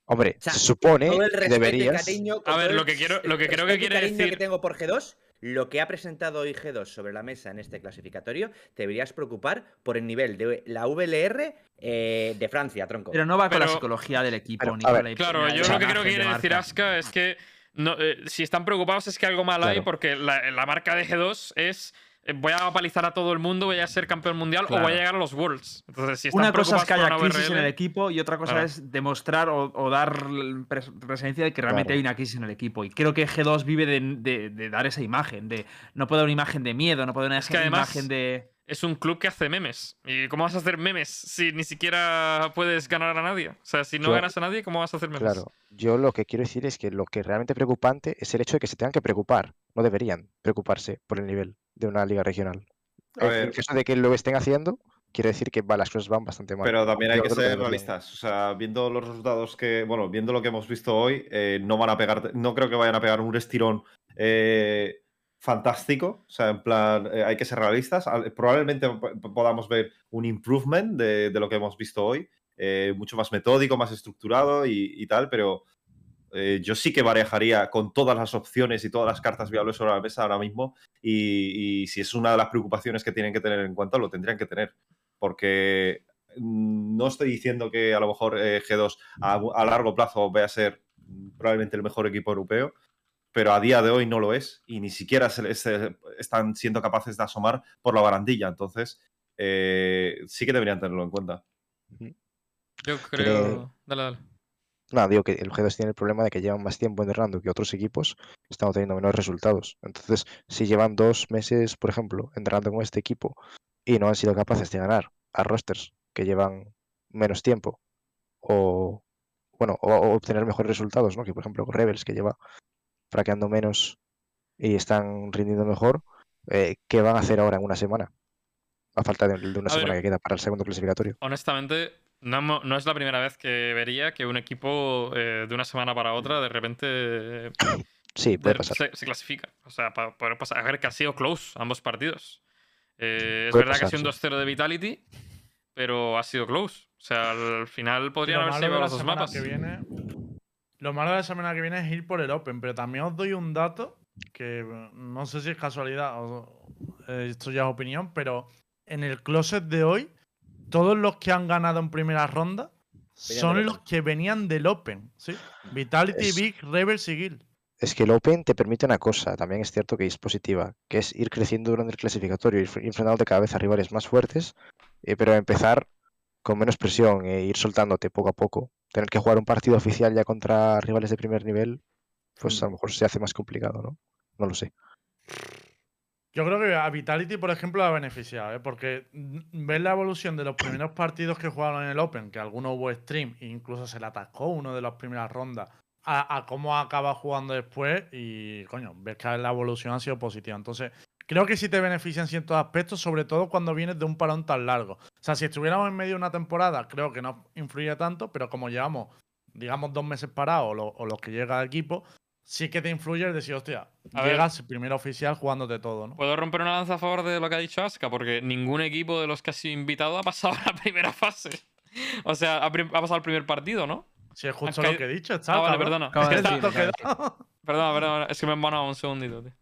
Hombre, O sea, se supone Todo el que deberías. cariño. A ver, lo que quiero- lo que creo que quiere decir- que tengo por G2, lo que ha presentado hoy G2 sobre la mesa en este clasificatorio, te deberías preocupar por el nivel de la VLR eh, de Francia, tronco. Pero no va con la psicología del equipo, pero, ni con la Claro, la yo lo que creo que de quiere decir. Aska es que no, eh, si están preocupados es que algo mal hay porque la, la marca de G2 es voy a palizar a todo el mundo, voy a ser campeón mundial o voy a llegar a los Worlds. Entonces, si están Una cosa es que haya crisis en el equipo y otra cosa Claro. es demostrar o, o dar pres- presencia de que realmente Claro. hay una crisis en el equipo. Y creo que G2 vive de, de- de dar esa imagen, de no puede dar una imagen de miedo, no puede dar una que además- imagen de... es un club que hace memes. ¿Y cómo vas a hacer memes si ni siquiera puedes ganar a nadie? O sea, si no Yo- ganas a nadie, ¿cómo vas a hacer memes? Claro, yo lo que quiero decir es que lo que es realmente preocupante es el hecho de que se tengan que preocupar. No deberían preocuparse por el nivel de una liga regional. A En ver. caso de que lo estén haciendo, quiere decir que va, las cosas van bastante mal. Pero también hay Yo que ser realistas. O sea, viendo los resultados que. Bueno, viendo lo que hemos visto hoy, eh, no van a pegar. No creo que vayan a pegar un estirón eh, fantástico. O sea, en plan, eh, hay que ser realistas. Al- Probablemente podamos ver un improvement de, de lo que hemos visto hoy. eh, mucho más metódico, más estructurado y, y tal, pero. eh, yo sí que barajaría con todas las opciones y todas las cartas viables sobre la mesa ahora mismo. Y, y si es una de las preocupaciones que tienen que tener en cuenta, lo tendrían que tener. Porque mm, no estoy diciendo que a lo mejor eh, G2 a, a largo plazo vaya a ser probablemente el mejor equipo europeo, pero a día de hoy no lo es y ni siquiera se- se- están siendo capaces de asomar por la barandilla. Entonces, eh, sí que deberían tenerlo en cuenta. Yo creo. Dale, dale. No, digo que el G2 tiene el problema de que llevan más tiempo entrenando que otros equipos están obteniendo menores resultados. Entonces, si llevan dos meses, por ejemplo, entrenando con este equipo y no han sido capaces de ganar a rosters que llevan menos tiempo o, bueno, o, o obtener mejores resultados, ¿no? Que por ejemplo Rebels, que lleva fraqueando menos y están rindiendo mejor, eh, ¿qué van a hacer ahora en una semana? A falta de, de una A ver, semana que queda para el segundo clasificatorio. Honestamente, no, es la primera vez que vería que un equipo eh, de una semana para otra de repente Sí, puede de- pasar. se, se clasifica. O sea, para poder pasar. A ver, que ha sido close ambos partidos. Eh, es verdad que ha sido un sí. 2-0 de Vitality, pero ha sido close. O sea, al final podrían de llevado los dos mapas. que viene- lo malo de la semana que viene es ir por el Open, pero también os doy un dato que eh, no sé si es casualidad o eh, esto ya es opinión, pero en el closet de hoy, todos los que han ganado en primera ronda son los que venían del Open, ¿sí? Vitality, Es- Big, Rebels y Guild. Es que el Open te permite una cosa, también es cierto que es positiva, que es ir creciendo durante el clasificatorio, ir fr- enfrentándote cada vez a rivales más fuertes, eh, pero empezar con menos presión e ir soltándote poco a poco. Tener que jugar un partido oficial ya contra rivales de primer nivel, pues a lo mejor se hace más complicado, ¿no? No lo sé. Yo creo que a Vitality, por ejemplo, la ha beneficiado, ¿eh? porque mm, ver la evolución de los primeros partidos que jugaron en el Open, que alguno hubo stream, e incluso se le atascó uno de las primeras rondas, a, a cómo acaba jugando después, y coño, ves que la evolución ha sido positiva. Entonces, creo que sí te beneficia en ciertos aspectos, sobre todo cuando vienes de un parón tan largo. O sea, si estuviéramos en medio de una temporada, creo que no influye tanto, pero como llevamos, digamos, dos meses parados, o, lo- o los que llega el equipo, sí que te influye el decir, hostia, A ver. llegas primero oficial jugándote todo, ¿no? Puedo romper una lanza a favor de lo que ha dicho Aska, porque ningún equipo de los que ha sido invitado ha pasado a la primera fase. O sea, ha, ha pasado el primer partido, ¿no? Si es justo Has lo que he dicho, está. Ah, vale, perdona. Es que de decir, Perdona, perdona, es que me han banado un segundito, tío.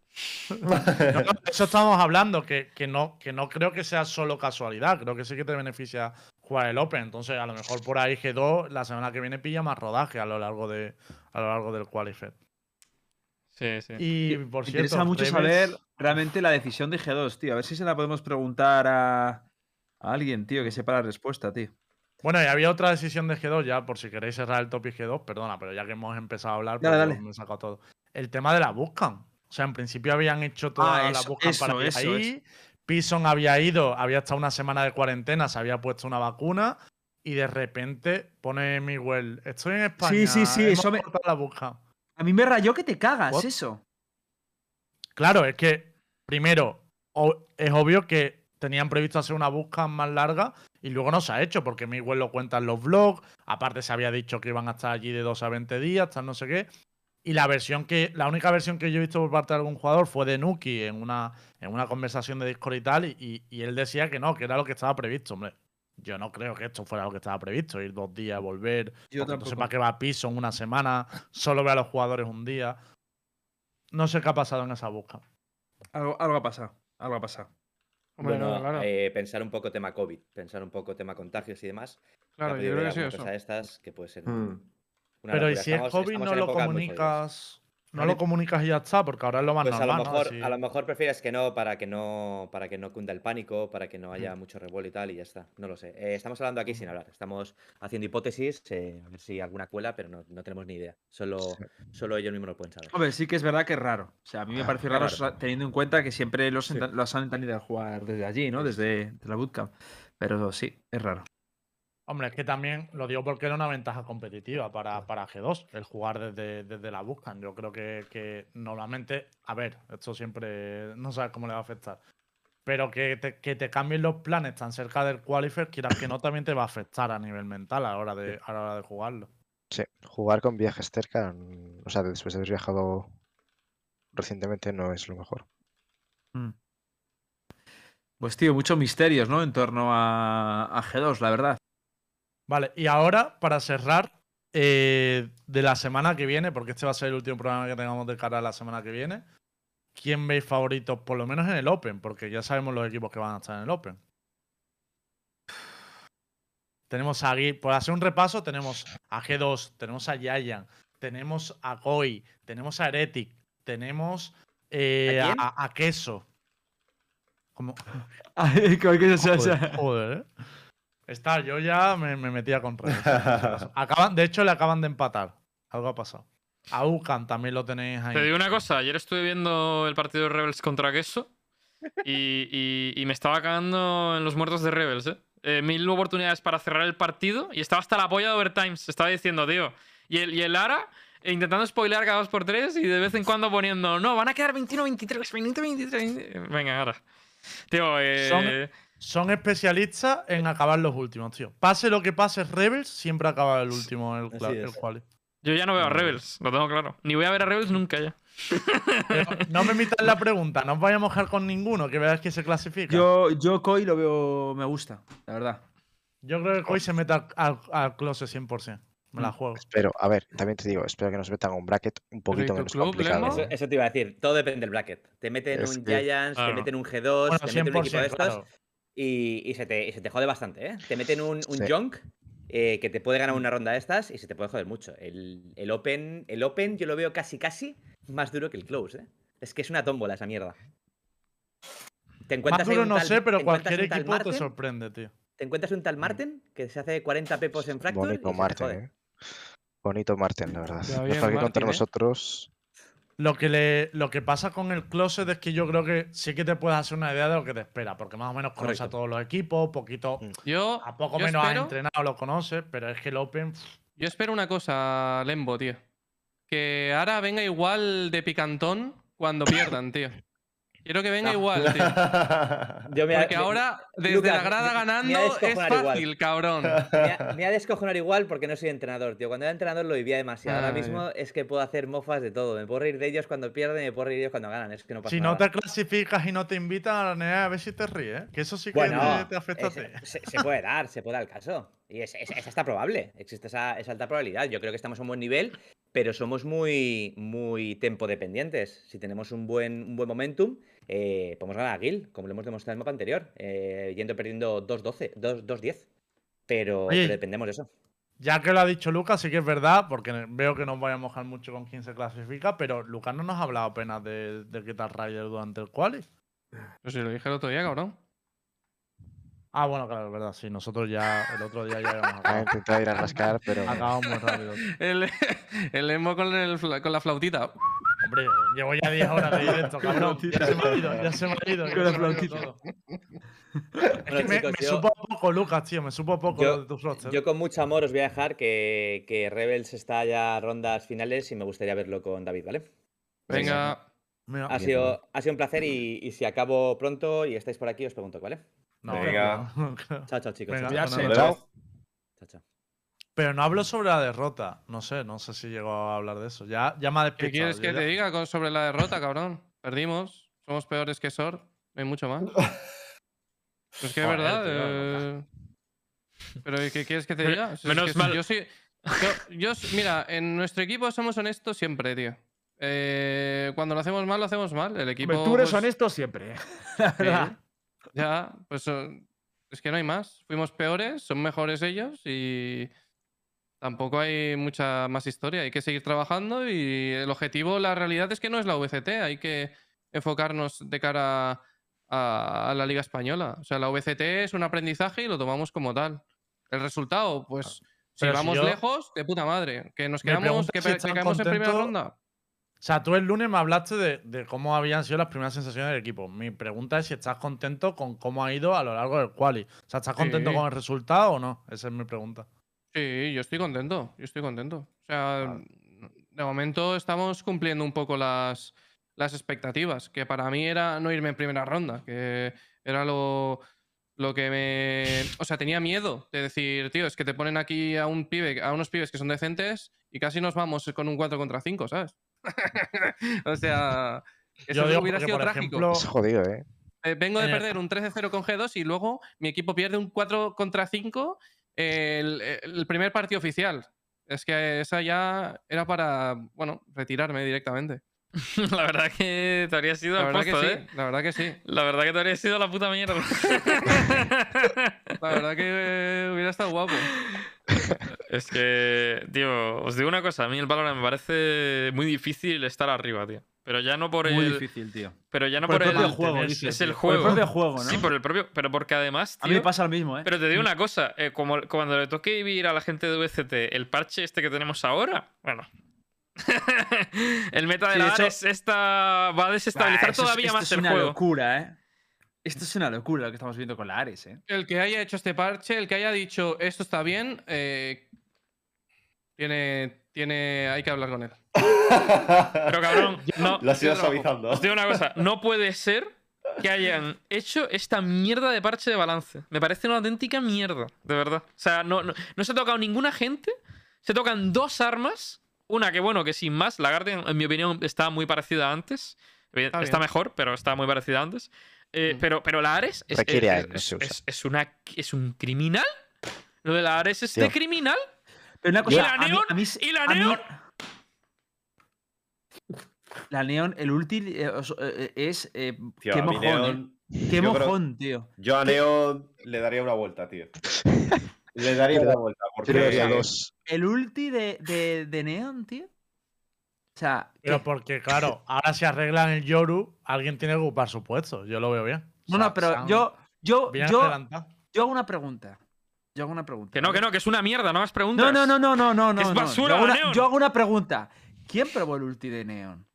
No, eso estamos hablando, que, que no, que no creo que sea solo casualidad. Creo que sí que te beneficia jugar el Open. Entonces, a lo mejor por ahí G2 la semana que viene pilla más rodaje a lo largo, de, a lo largo del Qualifier. Sí, sí. Y Me por cierto, interesa mucho Rebels- saber realmente la decisión de G2, tío. A ver si se la podemos preguntar a, a alguien, tío, que sepa la respuesta, tío. Bueno, y había otra decisión de G2 ya, por si queréis cerrar el topic G2, perdona, pero ya que hemos empezado a hablar, Dale, pues dale. me he sacado todo. El tema de la Buscan. O sea, en principio habían hecho toda Ah, la eso, Buscan para eso, ahí. Pison había ido, había estado una semana de cuarentena, se había puesto una vacuna y de repente pone Miguel, estoy en España. Sí, sí, sí, eso me- la Buscan. A mí me rayó que te cagas, What? eso. Claro, es que primero es obvio que tenían previsto hacer una búsqueda más larga y luego no se ha hecho porque Miguel lo cuenta en los vlogs. Aparte se había dicho que iban a estar allí de 2 a 20 días, tal no sé qué. Y la versión que la única versión que yo he visto por parte de algún jugador fue de Nuki en una, en una conversación de Discord y tal y, y- él decía que no, que era lo que estaba previsto, hombre. Yo no creo que esto fuera lo que estaba previsto, ir dos días, volver. Yo tampoco. para qué va a piso en una semana, solo ve a los jugadores un día. No sé qué ha pasado en esa búsqueda. Algo, algo ha pasado. Algo ha pasado. Hombre, Bueno, no, claro. eh, pensar un poco tema COVID, pensar un poco tema contagios y demás. claro, yo creo ver que sí eso. cosa de estas que puede ser Hmm. Una Pero ¿y si es COVID no lo comunicas? No lo comunicas y ya está, porque ahora es lo más Pues a lo mejor, Así- a lo mejor prefieres que no para que no para que no cunda el pánico, para que no haya mucho revuelo y tal y ya está. No lo sé. Eh, estamos hablando aquí sin hablar. Estamos haciendo hipótesis, eh, a ver si alguna cuela, pero no, no tenemos ni idea. Solo, solo ellos mismos lo pueden saber. Hombre, sí que es verdad que es raro. O sea, a mí me parece raro, raro. teniendo en cuenta que siempre los, Sí. los han entendido a jugar desde allí, ¿no? Desde, desde la bootcamp. Pero sí, es raro. Hombre, es que también lo digo porque era una ventaja competitiva para, para G2, el jugar desde, desde la buscan. Yo creo que, que normalmente, a ver, esto siempre no sabes cómo le va a afectar. Pero que te, que te cambien los planes tan cerca del qualifier, quieras que no, también te va a afectar a nivel mental a la hora de, a la hora de jugarlo. Sí, jugar con viajes cerca, mm, o sea, después de haber viajado recientemente no es lo mejor. Pues tío, muchos misterios, ¿no? En torno a, a G2, la verdad. Vale, y ahora, para cerrar, eh, de la semana que viene, porque este va a ser el último programa que tengamos de cara a la semana que viene, ¿quién veis favoritos, por lo menos en el Open? Porque ya sabemos los equipos que van a estar en el Open. Tenemos aquí, por hacer un repaso, tenemos a G2, tenemos a Giant, tenemos a Koi, tenemos a Heretic, tenemos eh, ¿A a, a Queso. Como, Ay, que- sea, Joder, joder, ¿eh? Está, yo ya me, me metía con Rebels. Acaban, de hecho, le acaban de empatar. Algo ha pasado. A Ucan también lo tenéis ahí. Te digo una cosa, ayer estuve viendo el partido de Rebels contra Queso y, y- y me estaba cagando en los muertos de Rebels, ¿eh? Eh, Mil oportunidades para cerrar el partido y estaba hasta la polla de overtimes. Estaba diciendo, tío. Y el, y el Lara eh, intentando spoilear cada dos por tres y de vez en cuando poniendo, no, van a quedar 21-23, 21-23. Venga, ahora. Tío, eh, Son- especialistas en acabar los últimos, tío. Pase lo que pase, Rebels siempre acaba el último en el, el es. quali. yo ya no veo a Rebels, lo tengo claro. Ni voy a ver a Rebels nunca ya. Pero no me emitan la pregunta, no os vaya a mojar con ninguno, que veáis que se clasifica. yo, yo Koi lo veo, me gusta, la verdad. Yo creo que hoy se mete al, al, al close 100%. Me la Mm. juego. Espero, a ver, también te digo, espero que nos metan un bracket un poquito menos club, complicado. Eso, eso te iba a decir, todo depende del bracket. Te meten Es un que- Giants, Claro. te meten un G2, Bueno, te meten un equipo de 100%, estos claro. Y, y se, te, y se te jode bastante, ¿eh? Te meten un, un Sí. Junk eh, que te puede ganar una ronda de estas y se te puede joder mucho. El, el Open, el Open yo lo veo casi casi más duro que el Close, ¿eh? Es que es una tómbola esa mierda. Te encuentras duro un no tal- sé, pero cualquier te Marten, sorprende, tío. Te encuentras un tal Marten que se hace 40 pepos en Fracture y Bonito se te Marten, jode. eh. Bonito Marten, la verdad. Ya No bien, es para que contra Martin, ¿eh? nosotros. Lo que, le, lo que pasa con el closet es que yo creo que sí que te puedes hacer una idea de lo que te espera, porque más o menos conoces a todos los equipos, poquito, Mm. Yo, a poco yo menos has espero- entrenado, lo conoces, pero es que el Open. pff, Yo espero una cosa, Lembo, tío. Que ahora venga igual de picantón cuando pierdan, tío. Quiero que venga No. igual, tío. Yo me- Porque me- ahora, desde Lucas, la grada ganando, es igual. fácil, cabrón. Me ha, ha descojonar igual porque no soy entrenador, tío. Cuando era entrenador lo vivía demasiado. Ahora Ah, mismo es que puedo hacer mofas de todo. Me puedo reír de ellos cuando pierden y me puedo reír de ellos cuando ganan. Es que no pasa Si nada. no te clasificas y no te invitan a la NEA, a ver si te ríes, ¿eh? que eso sí que Bueno, te, te afecta a ti. se, se puede dar, se puede dar el caso. Y es, es, es hasta probable. Existe esa, esa alta probabilidad. Yo creo que estamos a un buen nivel. pero somos muy, muy tempo dependientes. Si tenemos un buen, un buen momentum, eh, podemos ganar a Gil, como lo hemos demostrado en el mapa anterior, eh, yendo perdiendo 2-12, 2- 2-10. Pero, Oye, pero dependemos de eso. Ya que lo ha dicho Lucas, sí que es verdad, porque veo que no os voy a mojar mucho con quién se clasifica, pero Lucas no nos ha hablado apenas de, de qué tal Ryder durante el quali. Pues si lo dije el otro día, cabrón. Ah, bueno, claro, es verdad, sí. Nosotros ya el otro día ya habíamos acabado. intentado ir a rascar, pero. Acabamos rápido. El, el emo con, el fla- con la flautita. Hombre, llevo ya 10 horas de directo, cabrón. Ya se me ha ido, ya se me ha ido. Con la flautita. Es que me, chicos, me yo- supo poco, Lucas, tío. Me supo poco Yo- lo de tu roster. Yo con mucho amor os voy a dejar que, que Rebels está ya a rondas finales y me gustaría verlo con David, ¿vale? Venga. Mira, Ha sido, ha sido un placer y, y si acabo pronto y estáis por aquí os pregunto, ¿vale? no, Venga. no. Chao, chao, chicos. Venga, chao, chao. Pero no hablo sobre la derrota. No sé, no sé si llego a hablar de eso. Ya, ya me ha ¿Qué quieres que ya- te diga sobre la derrota, cabrón? Perdimos. Somos peores que Sor. No hay mucho más. Es que es verdad. tío, eh, Pero ¿qué quieres que te diga? Es menos que mal. Yo sí. Yo, mira, en nuestro equipo somos honestos siempre, tío. Eh, cuando lo hacemos mal, lo hacemos mal. El equipo. Hombre, tú eres pues, honesto siempre. La sí, verdad. ya, pues eh, es que no hay más. Fuimos peores, son mejores ellos y tampoco hay mucha más historia. Hay que seguir trabajando y el objetivo, la realidad es que no es la VCT, hay que enfocarnos de cara a, a la Liga Española. O sea, la VCT es un aprendizaje y lo tomamos como tal. El resultado, pues si Pero si vamos yo- lejos, de puta madre. Que nos quedamos, que, si que caemos en primera ronda. O sea, tú el lunes me hablaste de, de cómo habían sido las primeras sensaciones del equipo. Mi pregunta es si estás contento con cómo ha ido a lo largo del quali. O sea, ¿estás contento Sí. con el resultado o no? Esa es mi pregunta. Sí, yo estoy contento, yo estoy contento. O sea, de momento estamos cumpliendo un poco las, las expectativas, que para mí era no irme en primera ronda, que era lo, lo que me... O sea, tenía miedo de decir, tío, es que te ponen aquí a un pibe, a unos pibes que son decentes y casi nos vamos con un 4 contra 5, ¿sabes? o sea, eso Yo digo hubiera porque, sido por trágico. ejemplo, Es jodido, ¿eh? Eh, vengo de En el- perder un 13-0 con G2 y luego mi equipo pierde un 4 contra 5 el, el primer partido oficial. Es que esa ya era para, bueno, retirarme directamente. La verdad que te habría sido La verdad que sí, ¿eh? la verdad que sí. La verdad que te habría sido la puta mierda. La verdad que eh, hubiera estado guapo. es que, tío, os digo una cosa. A mí el Valorant me parece muy difícil estar arriba, tío. Pero ya no por Muy el. difícil, tío. Pero ya no Por por, el propio el. juego, es el Por el juego. propio juego, ¿no? Sí, por el propio. Pero porque además. A mí me pasa lo mismo, ¿eh? Pero te digo una cosa, eh, como cuando le toque vivir a la gente de VCT el parche este que tenemos ahora, bueno. el meta de Sí, la de hecho- Ares esta va a desestabilizar Bah, es- todavía esto más es el una juego. locura, ¿eh? Esto es una locura lo que estamos viendo con la Ares, ¿eh? El que haya hecho este parche, el que haya dicho esto está bien, eh, tiene, tiene, hay que hablar con él. Pero cabrón, no. Ido trabajo. suavizando. Os digo una cosa, no puede ser que hayan hecho esta mierda de parche de balance. Me parece una auténtica mierda, de verdad. O sea, no, no, no se ha tocado ninguna gente. Se tocan dos armas. Una que, bueno, que sin más, la Guardian, en mi opinión, está muy parecida a antes. Está, bien. mejor, pero está muy parecida a antes. Eh, Mm. pero, pero la Ares es, es- es- una, es un criminal. Lo de la Ares es Tío. de criminal. Pero una cosa, la a mí- Neon? a mí- ¿Y la mí- Neon? La Neon, el ulti eh, os- eh, es. eh, Tío, qué mojón, Neon- ¿eh? Qué creo- mojón, tío. Yo a Neon le daría una vuelta, tío. Le daría una vuelta. Porque le daría dos. El ulti de, de, de Neon, tío. O sea, Pero ¿qué? porque, claro, ahora si arreglan el Yoru, alguien tiene que ocupar su puesto. Yo lo veo bien. O no, sea, no, pero yo, yo, yo, yo hago una pregunta. Yo hago una pregunta. Que no, que no, que es una mierda, no más preguntas. No, no, no, no, no, no, no. Es no. basura, yo, hago la una, Neon. yo hago una pregunta. ¿Quién probó el ulti de Neon?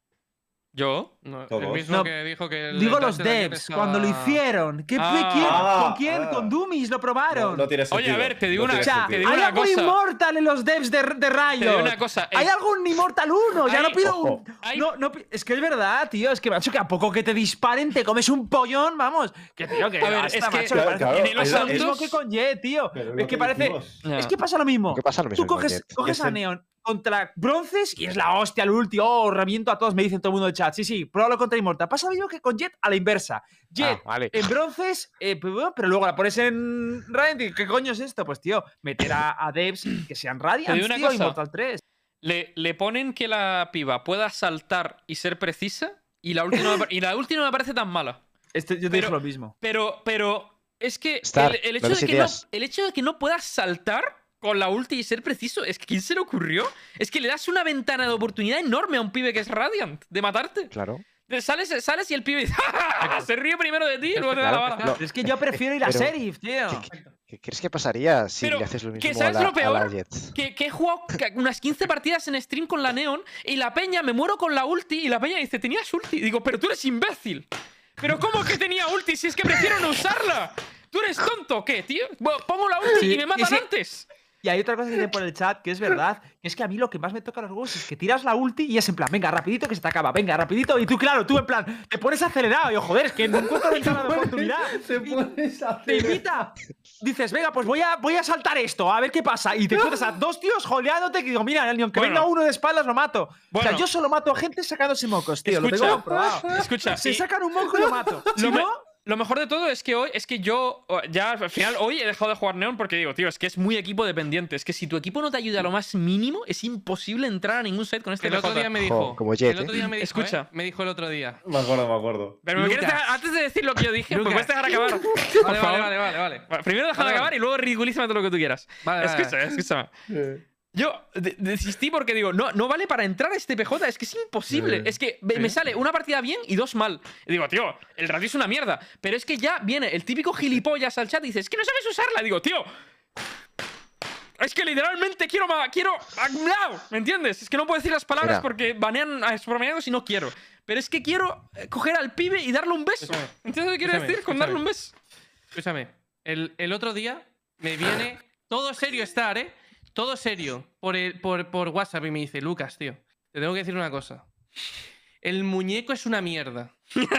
Yo. No, el mismo No, que dijo que el Digo los devs, estaba- cuando lo hicieron. ¿Qué, Ah. ¿quién, Ah, ¿Con quién? ah. Con Dummies lo probaron. No, no tiene Oye, sentido. a ver, te digo no una- o sea, te digo hay una algo cosa. inmortal en los devs de, de Te digo una cosa. Hay algo en Immortal 1, ya Hay- no pido un. Hay- No, es que es verdad, tío. Es que, macho, que a poco que te disparen te comes un pollón, vamos. Que, tío, que A ver, basta, es que- macho, Claro, que en los es lo mismo que con Jet, tío. Es que parece. Es que pasa lo mismo. ¿Qué pasa lo mismo Tú coges, Es a Neon contra bronces y es la hostia, el ulti. Oh, reviento a todos, me dicen todo el mundo del chat. Sí, sí, pruébalo contra Immortal. Pasa lo mismo que con Jet a la inversa. Jet Ah, vale. en bronces, eh, pero bueno, pero luego la pones en Radiant. ¿Qué coño es esto? Pues, tío, meter a, a devs que sean Radiant, una tío, cosa. Immortal 3. le, le ponen que la piba pueda saltar y ser precisa, y la última, y la última me parece tan mala. Este, yo te Pero- dije lo mismo. Pero, pero es que Star, el, el hecho no de que no, el hecho de que no puedas saltar con la ulti y ser preciso, es que ¿quién se le ocurrió? Es que le das una ventana de oportunidad enorme a un pibe que es Radiant de matarte. Claro. Sales, sales y el pibe dice, "Ja, ja, ja", se ríe primero de ti y luego te da la bala. es que yo prefiero ir a Pero- Serif, tío. ¿Qué crees que pasaría si Pero, le haces lo ¿que mismo a sabes la, lo a peor? Que, que he jugado unas 15 partidas en stream con la Neon y la peña me muero con la ulti y la peña dice, tenías ulti. Y digo, pero tú eres imbécil. Pero ¿cómo que tenía ulti si es que prefiero no usarla? ¿Tú eres tonto o qué, tío? Pongo la ulti Sí, y me y matan antes. Y hay otra cosa que dice por el chat que es verdad, que es que a mí lo que más me toca los huevos es que tiras la ulti y es en plan, venga, rapidito que se te acaba, venga, rapidito. Y tú, claro, tú en plan, te pones acelerado y yo, joder, es que no encuentro ventana de oportunidad. Te pones a Te invita. Dices, venga, pues voy a, voy a saltar esto, a ver qué pasa. Y te encuentras a dos tíos joleándote que digo, mira, ni aunque Bueno. venga uno de espaldas lo mato. O Bueno. sea, yo solo mato a gente sacándose mocos, tío. lo Escucha. tengo comprobado. Escucha, Se y- sacan un moco lo mato. Si Lo, me- no, lo mejor de todo es que hoy, es que yo, ya al final, hoy he dejado de jugar Neon porque digo, tío, es que es muy equipo dependiente. Es que si tu equipo no te ayuda a lo más mínimo, es imposible entrar a ningún site con este El otro día me Jo, dijo. como Jet, el otro día me dijo. Escucha. ¿eh? Me dijo el otro día. Me acuerdo, me acuerdo. Pero ¿me quieres Lucas. dejar- antes de decir lo que yo dije, ¿me Lucas. puedes dejar acabar? Por Vale, vale, favor. vale, vale, vale. Primero déjame Vale, acabar vale. y luego ridiculízame todo lo que tú quieras. Vale, vale, escucha, escúchame. Yo de- desistí porque digo, no, no vale para entrar a este PJ, es que es imposible. Sí. Es que me, sale una partida bien y dos mal. Y digo, tío, el ratio es una mierda. Pero es que ya viene el típico gilipollas al chat y dice, es que no sabes usarla. digo, tío. Es que literalmente quiero. quiero. ¿Me entiendes? Es que no puedo decir las palabras Mira. porque banean a expropiados y no quiero. Pero es que quiero eh, coger al pibe y darle un beso. Escúchame. ¿Entiendes lo que quiero Escúchame, decir con darle un beso? Escúchame. El, el otro día me viene. Todo serio estar, ¿eh? Todo serio. Por, el, por, por WhatsApp y me dice, Lucas, tío. Te tengo que decir una cosa. El muñeco es una mierda.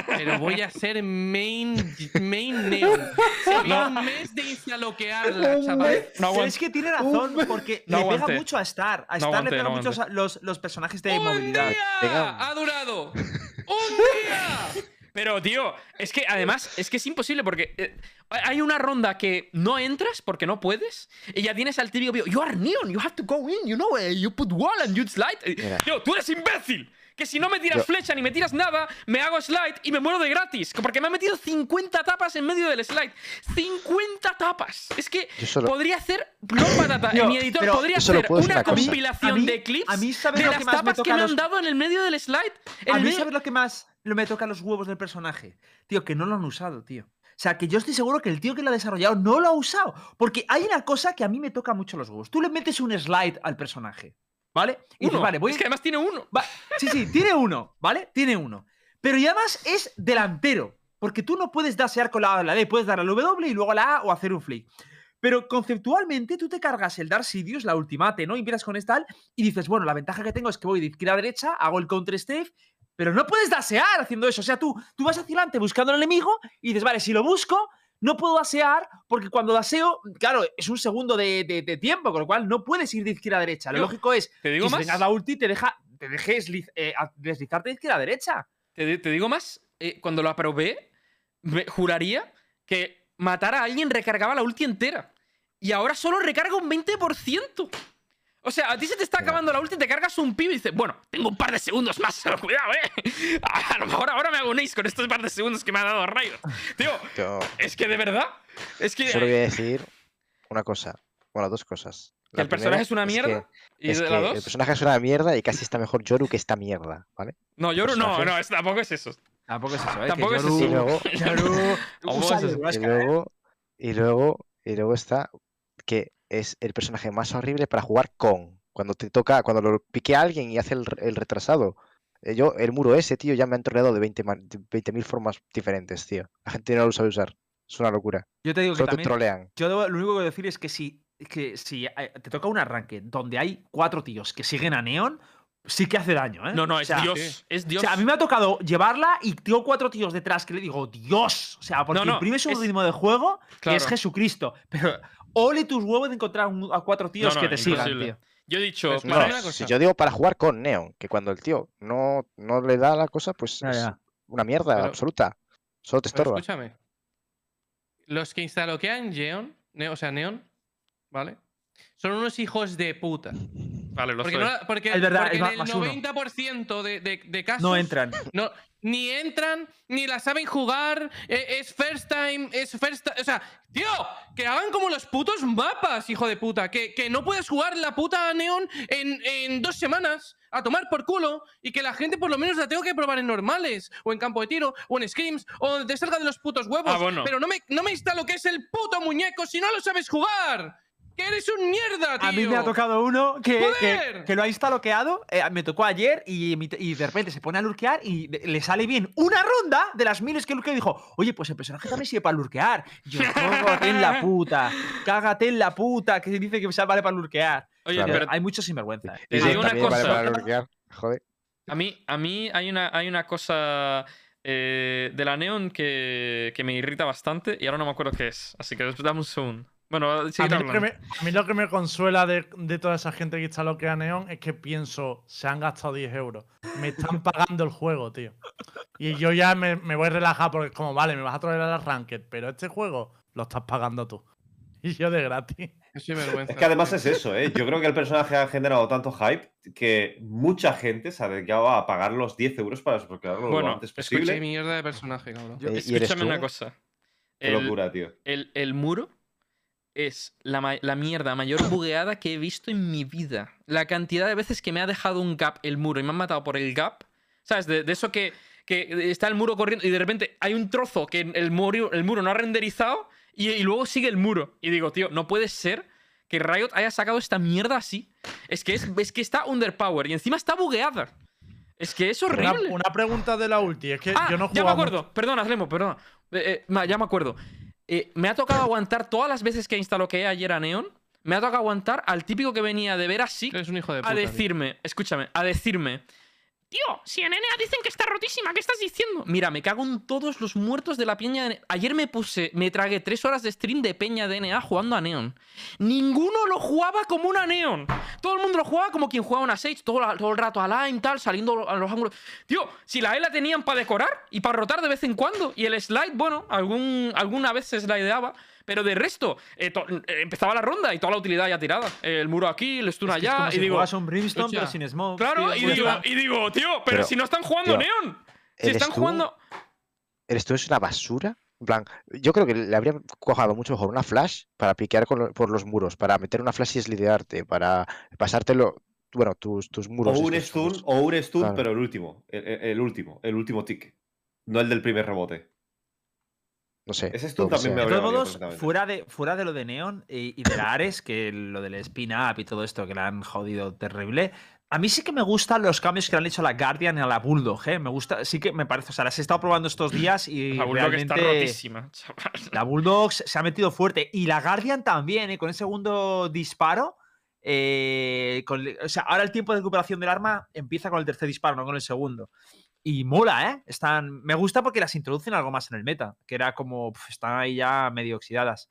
Pero voy a ser main, main neon. Sería un mes de instaloquearla, chaval. No es que tiene razón, porque No le pega aguanté. mucho a Star. A No Star le pega no mucho los, los personajes de ¡Un movilidad. día! ¡Ha durado! ¡Un día! Pero, tío, es que además, es que es imposible porque eh, hay una ronda que no entras porque no puedes y ya tienes al típico, you are neon, you have to go in, you know, eh, you put wall and you slide. Mira. Tío, tú eres imbécil. Que si no me tiras Yo- flecha ni me tiras nada, me hago slide y me muero de gratis. Porque me ha metido 50 tapas en medio del slide. 50 tapas. Es que Yo solo- podría hacer. No, patata, Tío, en mi editor podría yo hacer una compilación mí- de clips a mí, ¿sabes de las me tapas que me los- han dado en el medio del slide. En A mí, medio- ¿sabes lo que más lo me toca los huevos del personaje? Tío, que no lo han usado, tío. O sea, que yo estoy seguro que el tío que lo ha desarrollado no lo ha usado. Porque hay una cosa que a mí me toca mucho los huevos. Tú le metes un slide al personaje, ¿vale? Y dices, Uno. vale, voy Es que además tiene uno. Va- Sí, sí, tiene uno, ¿vale? Tiene uno. Pero y además es delantero. Porque tú no puedes dasear con la, la D, puedes dar al W y luego a la A o hacer un flick. Pero conceptualmente tú te cargas el Dark Sidious, la ultimate, ¿no? Y empiezas con esta y dices, bueno, la ventaja que tengo es que voy de izquierda a derecha, hago el counter stave, pero no puedes dasear haciendo eso. O sea, tú, tú vas hacia adelante buscando al enemigo y dices, vale, si lo busco, no puedo dasear porque cuando daseo, claro, es un segundo de, de- de tiempo, con lo cual no puedes ir de izquierda a derecha. Lo lógico es Te digo que si tengas la ulti, te deja, te dejes eh, deslizarte de izquierda a derecha. Te, di- te digo más, eh, cuando lo aprobé, me juraría que matar a alguien recargaba la ulti entera. Y ahora solo recarga un 20%. O sea, a ti se te está acabando la ulti, te cargas un pibe y dices, bueno, tengo un par de segundos más, pero cuidado, eh. A lo mejor ahora me hago un ace con estos par de segundos que me ha dado Riot. Tío, Yo es que de verdad, es que, solo voy a decir una cosa. Bueno, dos cosas. que el personaje es una que- mierda. y es de que la el dos, personaje es una mierda y casi está mejor Yoru que esta mierda, ¿vale? no, yo no, personaje- no, es- tampoco es eso. Tampoco es eso, ¿eh? Tampoco que es Yoru- Y luego, Yoru- Tampoco usa es eso. el y Huasca, ¿eh? luego, y luego, y luego está que es el personaje más horrible para jugar con. Cuando te toca, cuando lo pique a alguien y hace el, el retrasado. Eh, Yo, el muro ese, tío, ya me han troleado de 20 ma- de 20.000 formas diferentes, tío. La gente no lo sabe usar. Es una locura. Yo te digo que Solo te también. trolean. Yo debo- lo único que voy a decir es que si, que si eh, te toca un arranque donde hay cuatro tíos que siguen a Neon, sí que hace daño, ¿eh? No, no, O es sea, Dios, sí. es O Dios. sea, a mí me ha tocado llevarla y tengo cuatro tíos detrás que le digo, Dios. O sea, porque No, no, imprimes un es- ritmo de juego que Claro. es Jesucristo. Pero ole tus huevos de encontrar un- a cuatro tíos No, no, que te sigan, imposible. tío. Yo he dicho, Pues para una cosa. si yo digo para jugar con Neon, que cuando el tío no, no le da la cosa, pues Ya, es ya. una mierda Pero- absoluta. Solo te estorba. escúchame. Los que instaloquean Neon, ne- o sea, Neon, ¿vale? Son unos hijos de puta. Vale, lo Porque, soy. no porque- Es verdad, porque es en el más uno. 90% de, de, de casos No entran. no- ni entran, ni la saben jugar, eh, es first time, es first ti- O sea, tío, que hagan como los putos mapas, hijo de puta. Que, que no puedes jugar la puta Neon en, en dos semanas a tomar por culo y que la gente por lo menos la tengo que probar en normales, o en campo de tiro, o en scrims, o donde te salga de los putos huevos. Ah, bueno. Pero no me, no me insta lo que es el puto muñeco si no lo sabes jugar. Que eres un mierda, tío. A mí me ha tocado uno que, que, lo ha instaloqueado, eh, me tocó ayer y, y de repente se pone a lurkear y de- le sale bien una ronda de las miles que lurquea y dijo, oye, pues el personaje también sirve para lurkear. Y Yo, cágate en la puta, cágate en la puta, que dice que vale para lurkear. Oye, Claro. pero Hay mucho sinvergüenza. eh. Te digo una vale cosa. para lurkear, Joder. A mí, a mí hay, una, hay una cosa eh, de la Neon que, que me irrita bastante y ahora no me acuerdo qué es. Así que dame un segundo. Bueno, A mí, lo que me, a mí lo que me consuela de, de toda esa gente que está loquea Neon es que pienso, se han gastado 10 euros. Me están pagando el juego, tío. Y yo ya me, me voy a relajar porque es como, vale, me vas a traer al Ranked, pero este juego lo estás pagando tú. Y yo de gratis. Es que además es eso, ¿eh? Yo creo que el personaje ha generado tanto hype que mucha gente se ha dedicado a pagar los 10 euros para desbloquearlo Bueno, lo antes posible. mierda de personaje, cabrón. Yo- Eh, ¿y eres Escúchame una cosa. Qué El- locura, tío. El, el muro es la, la mierda mayor bugueada que he visto en mi vida. La cantidad de veces que me ha dejado un gap el muro y me han matado por el gap. ¿Sabes? De, de eso que, que está el muro corriendo y de repente hay un trozo que el muro, el muro no ha renderizado y, y luego sigue el muro. Y digo, tío, no puede ser que Riot haya sacado esta mierda así. Es que, es, es que está underpower y encima está bugueada. Es que es horrible. una pregunta de la ulti, es que Ah, yo no ya me jugaba acuerdo. Perdona, Slemo, perdona. Eh, eh, ma- ya me acuerdo. Eh, me ha tocado aguantar todas las veces que instaló que ayer a Neon. Me ha tocado aguantar al típico que venía de ver así Eres un hijo de puta. a tío. decirme, escúchame, a decirme, tío, si en NA dicen que está rotísima, ¿qué estás diciendo? Mira, me cago en todos los muertos de la peña. de- Ayer me puse, me tragué tres horas de stream de peña de NA jugando a Neon. Ninguno lo jugaba como una Neon. Todo el mundo lo jugaba como quien jugaba una Sage, todo, el rato a Lime, tal, saliendo a los ángulos. Tío, si la E la tenían para decorar y para rotar de vez en cuando, y el slide, bueno, algún, alguna vez se slideaba. Pero de resto, eh, eh, empezaba la ronda y toda la utilidad ya tirada. El muro aquí, el stun Es que es allá. como y si digo, juegas un Brimstone, escucha, pero sin smoke. Claro, tío, y, digo, y digo, tío, pero, Pero, si no están jugando tío, Neon. Si ¿eres están tú? jugando. ¿Eres tú? ¿Es una basura? En plan, yo creo que le habrían cojado mucho mejor una flash para piquear con lo- por los muros, para meter una flash y slidearte, para pasártelo, bueno, tus, tus muros. O un stun, o un stun, Claro. pero el último. El último, el último tick. No el del primer rebote. No sé. Ese que también me. De todos modos, fuera de, fuera de lo de Neon y, y de la Ares, que lo del spin up y todo esto que le han jodido terrible, a mí sí que me gustan los cambios que le han hecho a la Guardian y a la Bulldog, ¿eh? Me gusta, sí que me parece, o sea, las he estado probando estos días y La Bulldog está realmente rotísima, chaval. la Bulldog se ha metido fuerte y la Guardian también, ¿eh? Con el segundo disparo, eh, con o sea, ahora el tiempo de recuperación del arma empieza con el tercer disparo, no con el segundo. Y mola, ¿eh? Están, me gusta porque las introducen algo más en el meta, que era como, pf, están ahí ya medio oxidadas.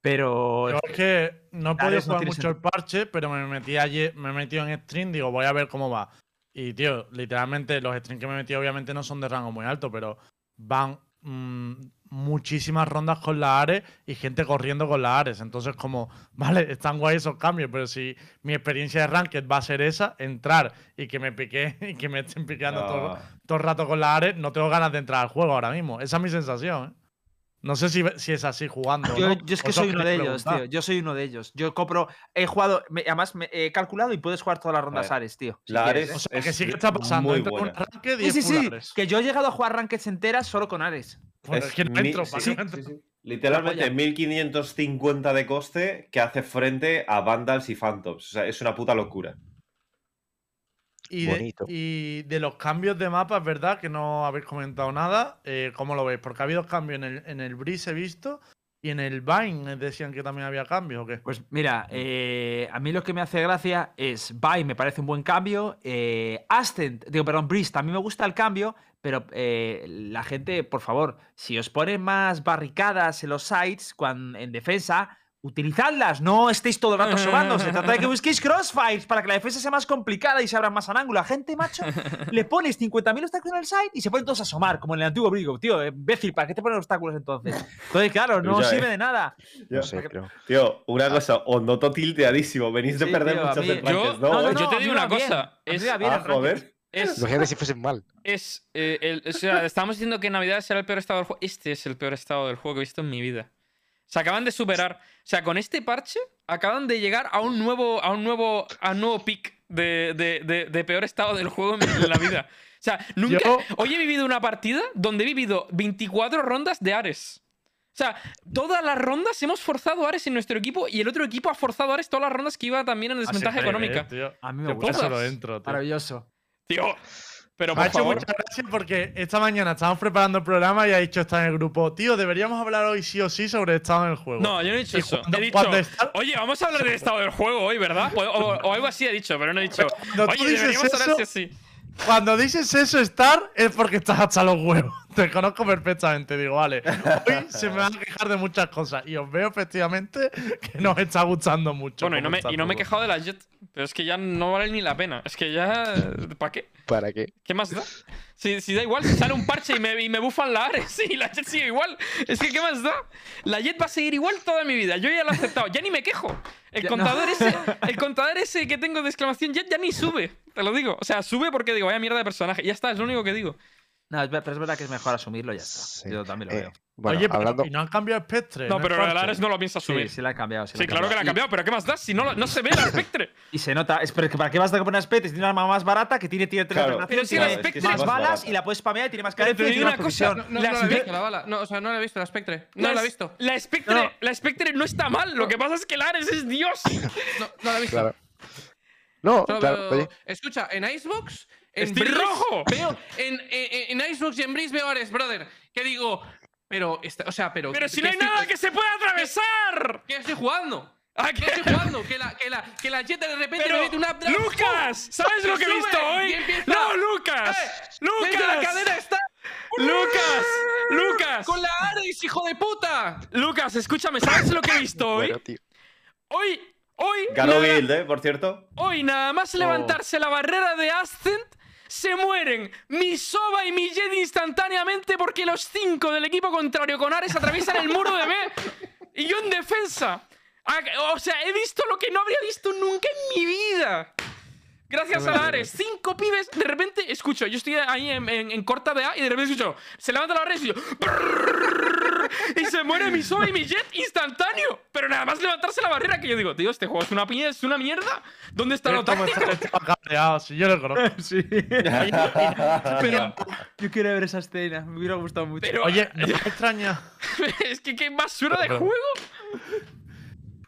Pero Yo es que no he podido Ares no jugar tiene mucho el parche, pero me metí ayer, me metido en stream, digo, voy a ver cómo va. Y tío, literalmente los streams que me he metido obviamente no son de rango muy alto, pero van mm, muchísimas rondas con la Ares y gente corriendo con la Ares. Entonces, como, vale, están guay esos cambios, pero si mi experiencia de Ranked va a ser esa, entrar y que me pique y que me estén piqueando todo, todo el rato con la Ares, no tengo ganas de entrar al juego ahora mismo. Esa es mi sensación, ¿eh? No sé si, si es así jugando. yo, no. yo es que soy uno de ellos, preguntar. tío. Yo soy uno de ellos. Yo compro, he jugado, me- además me he calculado y puedes jugar todas las rondas Ares, tío. si la quieres, Ares ¿eh? O sea, que es sí que está pasando. muy un buena. ranked y Sí, sí, es sí. Que yo he llegado a jugar rankeds enteras solo con Ares. Bueno, es es que no entro, sí. Literalmente polla. 1550 de coste que hace frente a Vandals y Phantoms. O sea, es una puta locura. Y de, Bonito. y de los cambios de mapa, es verdad que no habéis comentado nada. Eh, ¿Cómo lo veis? Porque ha habido cambios en el, en el Breeze, he visto, y en el Vine decían que también había cambios, ¿o qué? Pues mira, eh, a mí lo que me hace gracia es Bye, me parece un buen cambio. Eh, Ascent, digo, perdón, Breeze, también me gusta el cambio, pero eh, la gente, por favor, si os ponen más barricadas en los sites cuan- en defensa, utilizadlas, no estéis todo el rato asomando. Se trata de que busquéis crossfires para que la defensa sea más complicada y se abran más al ángulo. A gente, macho, le pones 50.000 obstáculos en el side y se ponen todos a asomar, como en el antiguo Brigo. Tío, imbécil, ¿para qué te ponen obstáculos entonces? Entonces, claro, no Ya, sirve eh. de nada. No sé, pero. Tío, una cosa, os noto tilteadísimo. Venís de Sí, perder tío, a muchos mí- yo- ¿no? no, no, eh? yo te digo una bien, cosa, es- bien Ah, joder. Es, Imagínate si fuesen mal. es eh, el- o sea, estábamos diciendo que en Navidad será el peor estado del juego. Este es el peor estado del juego que he visto en mi vida. Se acaban de superar. O sea, con este parche acaban de llegar a un nuevo, a un nuevo, a un nuevo pick de, de- de- de peor estado del juego en, la vida. O sea, nunca. Yo- Hoy he vivido una partida donde he vivido 24 rondas de Ares. O sea, todas las rondas hemos forzado Ares en nuestro equipo y el otro equipo ha forzado Ares todas las rondas que iba también en desventaja Siempre, económica. eh, tío. A mí me gusta. por eso Todas. lo entro, tío. Maravilloso. Tío, pero Me ha por hecho favor. mucha gracia porque esta mañana estábamos preparando el programa y ha dicho está en el grupo, tío, deberíamos hablar hoy sí o sí sobre el estado en el juego. No, yo no he dicho Y eso. cuando- he dicho, está- oye, vamos a hablar del estado del juego hoy, ¿verdad? O, o- o algo así he dicho, pero no he dicho, cuando tú oye, dices deberíamos hablar sí o sí. Cuando dices eso, estar, es porque estás hasta los huevos. Te conozco perfectamente. Digo, vale, hoy se me van a quejar de muchas cosas. Y os veo efectivamente que nos está gustando mucho. Bueno, y no, me, y no me he quejado de la Jet, pero es que ya no vale ni la pena. Es que ya. ¿Para qué? ¿Para qué? ¿Qué más da? Si, si da igual, si sale un parche y me, y me bufan la Ares y la Jet sigue igual. Es que, ¿qué más da? La Jet va a seguir igual toda mi vida. Yo ya lo he aceptado. Ya ni me quejo. El Ya contador, no. ese, el contador ese que tengo de exclamación Jet ya ni sube. Te lo digo. O sea, sube porque digo, vaya mierda de personaje. Ya está, es lo único que digo. No, pero es verdad que es mejor asumirlo y ya está. Sí. Yo también lo Eh, veo. Bueno, Oye, pero hablando. ¿y no han cambiado Spectre? No, en pero el? Ares no lo piensa Sí, subir. sí la han cambiado. Sí, Sí, claro que la ha cambiado, pero ¿qué más da? Si no, no se ve el espectre. Y, se nota. Es pero que ¿Para qué vas a poner Spectre? Tiene una arma más barata que tiene, tiene tres Claro. Pero si tiene la Spectre- más más balas y la puedes spamear y tiene más Pero y digo tiene una más cosa, precisión. No, La no la he Spectre- visto, la bala. No, o sea, no la he visto, la Spectre. No la he visto. La Spectre, No, no. la Spectre no está mal. Lo que pasa es que el Ares es Dios. No, no la he visto. Claro. No, Solo claro, oye. Escucha, en Icebox. En ¡Estoy Breeze rojo! Veo, en, en, en Icebox y en Breeze veo Ares, brother. Que digo. Pero, esta- o sea, pero. Pero si ¿qué no hay estoy- nada que se pueda atravesar. ¿Qué estoy jugando? ¿A ¿Qué qué? estoy jugando? Que la, que la, que la Jet de repente Pero, me mete una. Lucas, ¿sabes lo que he visto hoy? empieza- No, Lucas. ¡Eh! ¡Mete la cadena Lucas. está! Lucas. Lucas. ¡Con la Ares, hijo de puta! Lucas, escúchame, ¿sabes lo que he visto hoy? Bueno, tío. Hoy, hoy, Ganó nada- Guild, ¿eh? Por cierto. hoy nada más levantarse la barrera de Ascent, se mueren mi Soba y mi Jet instantáneamente porque los cinco del equipo contrario con Ares atraviesan el muro de B. Y yo en defensa. Ah, O sea, he visto lo que no habría visto nunca en mi vida. Gracias a la Ares. Cinco pibes. De repente escucho. Yo estoy ahí en, en- en corta de A y de repente escucho. Se levanta la barrera y yo. Y se muere mi Soba y mi Jet instantáneo. Pero nada más levantarse la barrera que yo digo, tío, este juego es una, es una mierda. ¿Dónde está lo táctico? si yo lo conozco. Sí. Pero, Yo quiero ver esa escena. Me hubiera gustado mucho. pero Oye, no me extraña. es que qué basura de juego.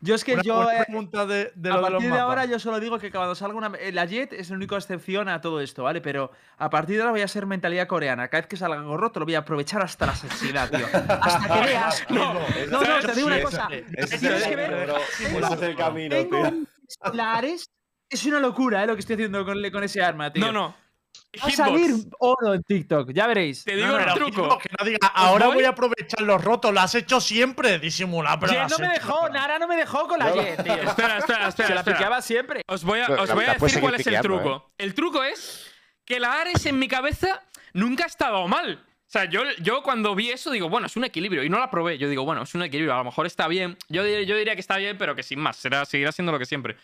Yo es que Una, yo. una eh, pregunta de, de a lo de los partir de mapas. ahora yo solo digo que cuando salga una... eh, La Jet es la única excepción a todo esto, ¿vale? Pero a partir de ahora voy a ser mentalidad coreana. Cada vez que salga algo roto lo voy a aprovechar hasta la saciedad, tío. Hasta que veas... No, No, no, te digo una cosa. es Tienes el- que ver... ese es el camino, tío. un Solares. Es una locura, ¿eh? Lo que estoy haciendo con, con ese arma, tío. No, no. Va a salir oro en TikTok, ya veréis. Te digo No, no, el truco. Hitbox, que no diga, ahora voy? voy a aprovechar los rotos. Lo has hecho siempre, disimula, pero has no me hecho. dejó, Nara no me dejó con la. Jet, tío. Espera, espera, espera. Se la espera. piqueaba siempre. Os voy a, os la- voy a la puedes decir cuál es el truco. El truco es que la Ares en mi cabeza nunca ha estado mal. O sea, yo, yo cuando vi eso digo, bueno, es un equilibrio. Y no la probé. Yo digo, bueno, es un equilibrio. A lo mejor está bien. Yo, yo diría que está bien, pero que sin más. Será, seguirá siendo lo que siempre.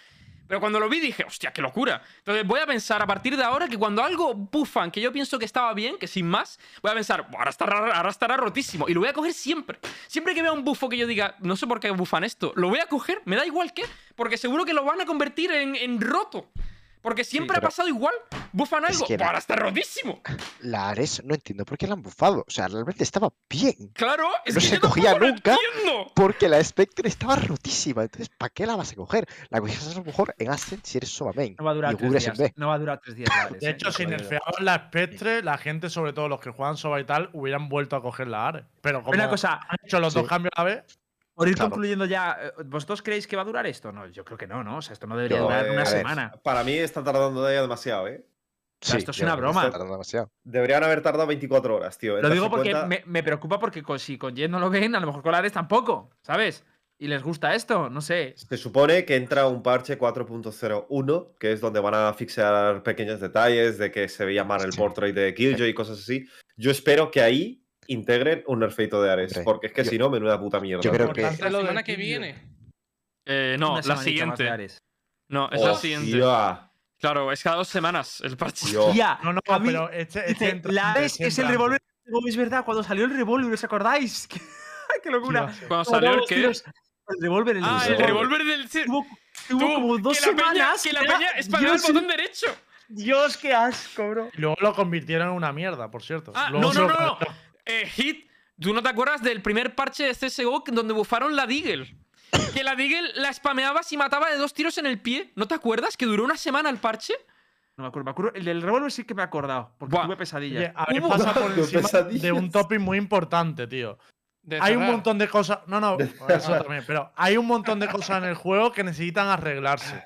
Pero cuando lo vi dije, hostia, qué locura. Entonces voy a pensar a partir de ahora que cuando algo bufan que yo pienso que estaba bien, que sin más, voy a pensar, "Buah, ahora estará, ahora estará rotísimo. Y lo voy a coger siempre. Siempre que vea un bufo que yo diga, no sé por qué bufan esto, lo voy a coger, me da igual qué, porque seguro que lo van a convertir en, en roto. Porque siempre ha pasado igual. Bufan Es algo, que "Buah, la- ahora está rotísimo. La Ares no entiendo por qué la han bufado. O sea, realmente estaba bien. Claro, es No que se yo cogía lo nunca. entiendo. Porque la Spectre estaba rotísima. Entonces, ¿para qué la vas a coger? La cogías a lo mejor en Ascent si eres Soba Main. No va a durar tres días. No va a durar tres días. la Ares, De eh, hecho, te si lo nerfeaban la Spectre, la gente, sobre todo los que juegan Soba y tal, hubieran vuelto a coger la ARE. Pero como Una cosa, han hecho los Sí. dos cambios a la vez, por ir Claro. concluyendo ya, eh, ¿vosotros creéis que va a durar esto? No, yo creo que no, ¿no? O sea, esto no debería Yo, durar eh, una ver, semana. Para mí está tardando ya demasiado, ¿eh? sea, esto es una broma. Deberían haber tardado 24 horas, tío. Lo digo porque cuenta- me, me preocupa porque con- si con Jet no lo ven, a lo mejor con la Ares tampoco, ¿sabes? y les gusta esto, no sé. Se supone que entra un parche 4.01, que es donde van a fixar pequeños detalles de que se veía mal el Sí. portrait de Killjoy y cosas así. Yo espero que ahí integren un nerfeito de Ares, porque es que yo- si no, menuda puta mierda. yo creo que- La semana que viene. Eh, no, la siguiente. No, es la siguiente. Claro, es cada dos semanas el parche. Ya, No, no, a mí- pero este, este dice, entra- la Ares es el revólver. Es verdad, cuando salió el revólver, ¿os acordáis? ¡Ay, qué locura! Cuando salió el qué. El revólver, el Ah, el revólver. del. Tuvo, tuvo como dos que la peña, semanas. que la era- peña el Dios, botón derecho. Dios, qué asco, bro. Y luego lo convirtieron en una mierda, por cierto. Ah, Luego no, no, no, no. Eh, Hit, ¿tú no te acuerdas del primer parche de CSGO donde bufaron la Deagle? Que la Deagle la spameabas y mataba de dos tiros en el pie. ¿No te acuerdas? Que duró una semana el parche. No me acuerdo, me acuerdo. El del revólver sí que me he acordado, porque Buah. tuve Oye, pesadillas. habéis Hubo- pasado por Qué encima de un topic muy importante, tío. De Hay un montón de cosas. No, no, eso también. Pero hay un montón de cosas en el juego que necesitan arreglarse.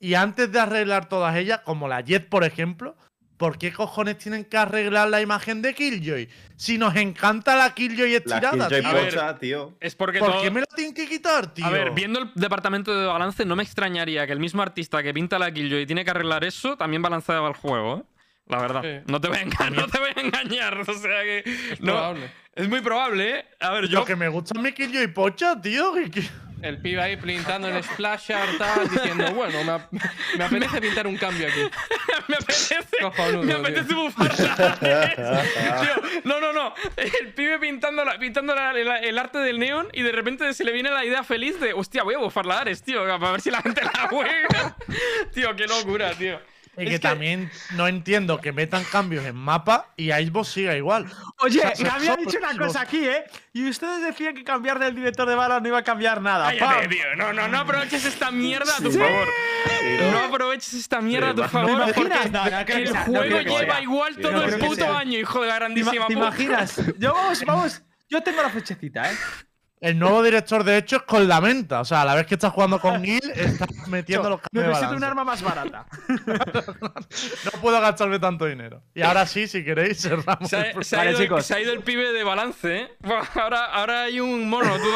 Y antes de arreglar todas ellas, como la Jet, por ejemplo, ¿por qué cojones tienen que arreglar la imagen de Killjoy? Si nos encanta la Killjoy La estirada, Killjoy tío. Pocha, tío. Es porque ¿Por todo- qué me la tienen que quitar, tío? A ver, viendo el departamento de balance, no me extrañaría que el mismo artista que pinta la Killjoy y tiene que arreglar eso también balanceaba el juego, ¿eh? La verdad. Sí. No, te voy a enga- no te voy a engañar. O sea que. Es no, probable. es muy probable, ¿eh? A ver, yo. Lo que me gusta es mi Killjoy pocha, tío. que- El pibe ahí pintando el splash art, tal, diciendo, bueno, me, ap- me apetece pintar un cambio aquí. me apetece. Cojonudo, me apetece bufarla. Tío, no, no, no. El pibe pintando, la- pintando la- la- el arte del neón y de repente se le viene la idea feliz de, hostia, voy a bufar la Ares, tío, para ver si la gente la juega. tío, qué locura, tío. Y Es que, también no entiendo que metan cambios en mapa y Icebox siga igual. Oye, O sea, se- me había dicho una cosa aquí, ¿eh? Y ustedes decían que cambiar del director de balas no iba a cambiar nada. Cállate, tío. No, no, no aproveches esta mierda a tu favor. No aproveches esta mierda a tu ¿te favor. imaginas? porque No, no que el sea, juego que lleva igual Sí, todo no el que puto año, hijo de ¿Te, ima- grandísima te imaginas? Yo, vamos, vamos. Yo tengo la fechecita, ¿eh? El nuevo director, de hecho, es con la menta. O sea, a la vez que estás jugando con Gil, estás metiendo los cambios de Necesito un balance. arma más barata. No puedo gastarme tanto dinero. Y ahora sí, si queréis, cerramos. Se el ha, se ha Vale, ido, chicos. se ha ido el pibe de balance, ¿eh? Ahora, ahora hay un mono, tú.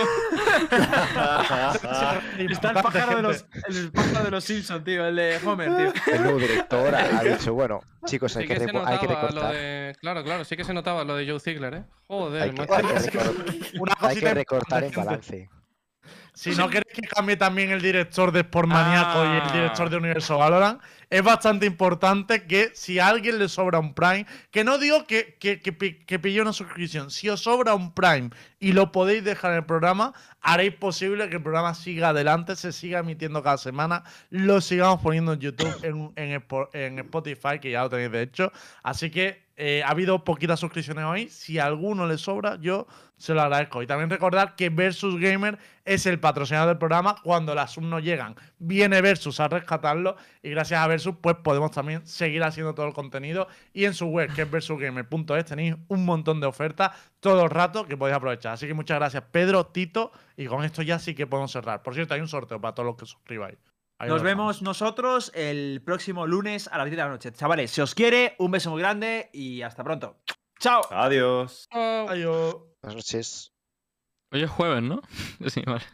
Está el pájaro de los, el pájaro de los Simpsons, tío. El de Homer, tío. El nuevo director ha dicho, bueno, chicos, hay Sí que, que hay que recortar. de. Claro, claro, sí que se notaba lo de Joe Ziegler, ¿eh? Joder, Hay que, macho. hay que Una hay cosita que en balance. Si no queréis que cambie también el director de Sport Maníaco y Ah. el director de Universo Valorant, es bastante importante que si a alguien le sobra un Prime, que no digo que, que, que, que pille una suscripción, si os sobra un Prime y lo podéis dejar en el programa, haréis posible que el programa siga adelante, se siga emitiendo cada semana, lo sigamos poniendo en YouTube, en, en en Spotify, que ya lo tenéis de hecho. Así que eh, ha habido poquitas suscripciones hoy. Si a alguno le sobra, yo se lo agradezco. Y también recordar que Versus Gamer es el patrocinador del programa. Cuando las subs no llegan, viene Versus a rescatarlo. Y gracias a Versus, pues podemos también seguir haciendo todo el contenido. Y en su web, que es versusgamer.es, tenéis un montón de ofertas todo el rato que podéis aprovechar. Así que muchas gracias, Pedro, Tito. Y con esto ya sí que podemos cerrar. Por cierto, hay un sorteo para todos los que suscribáis. Nos vemos nosotros el próximo lunes a las 10 de la noche. Chavales, si os quiere, un beso muy grande y hasta pronto. ¡Chao! Adiós. Adiós. Buenas noches. Hoy es jueves, ¿no? Sí, vale.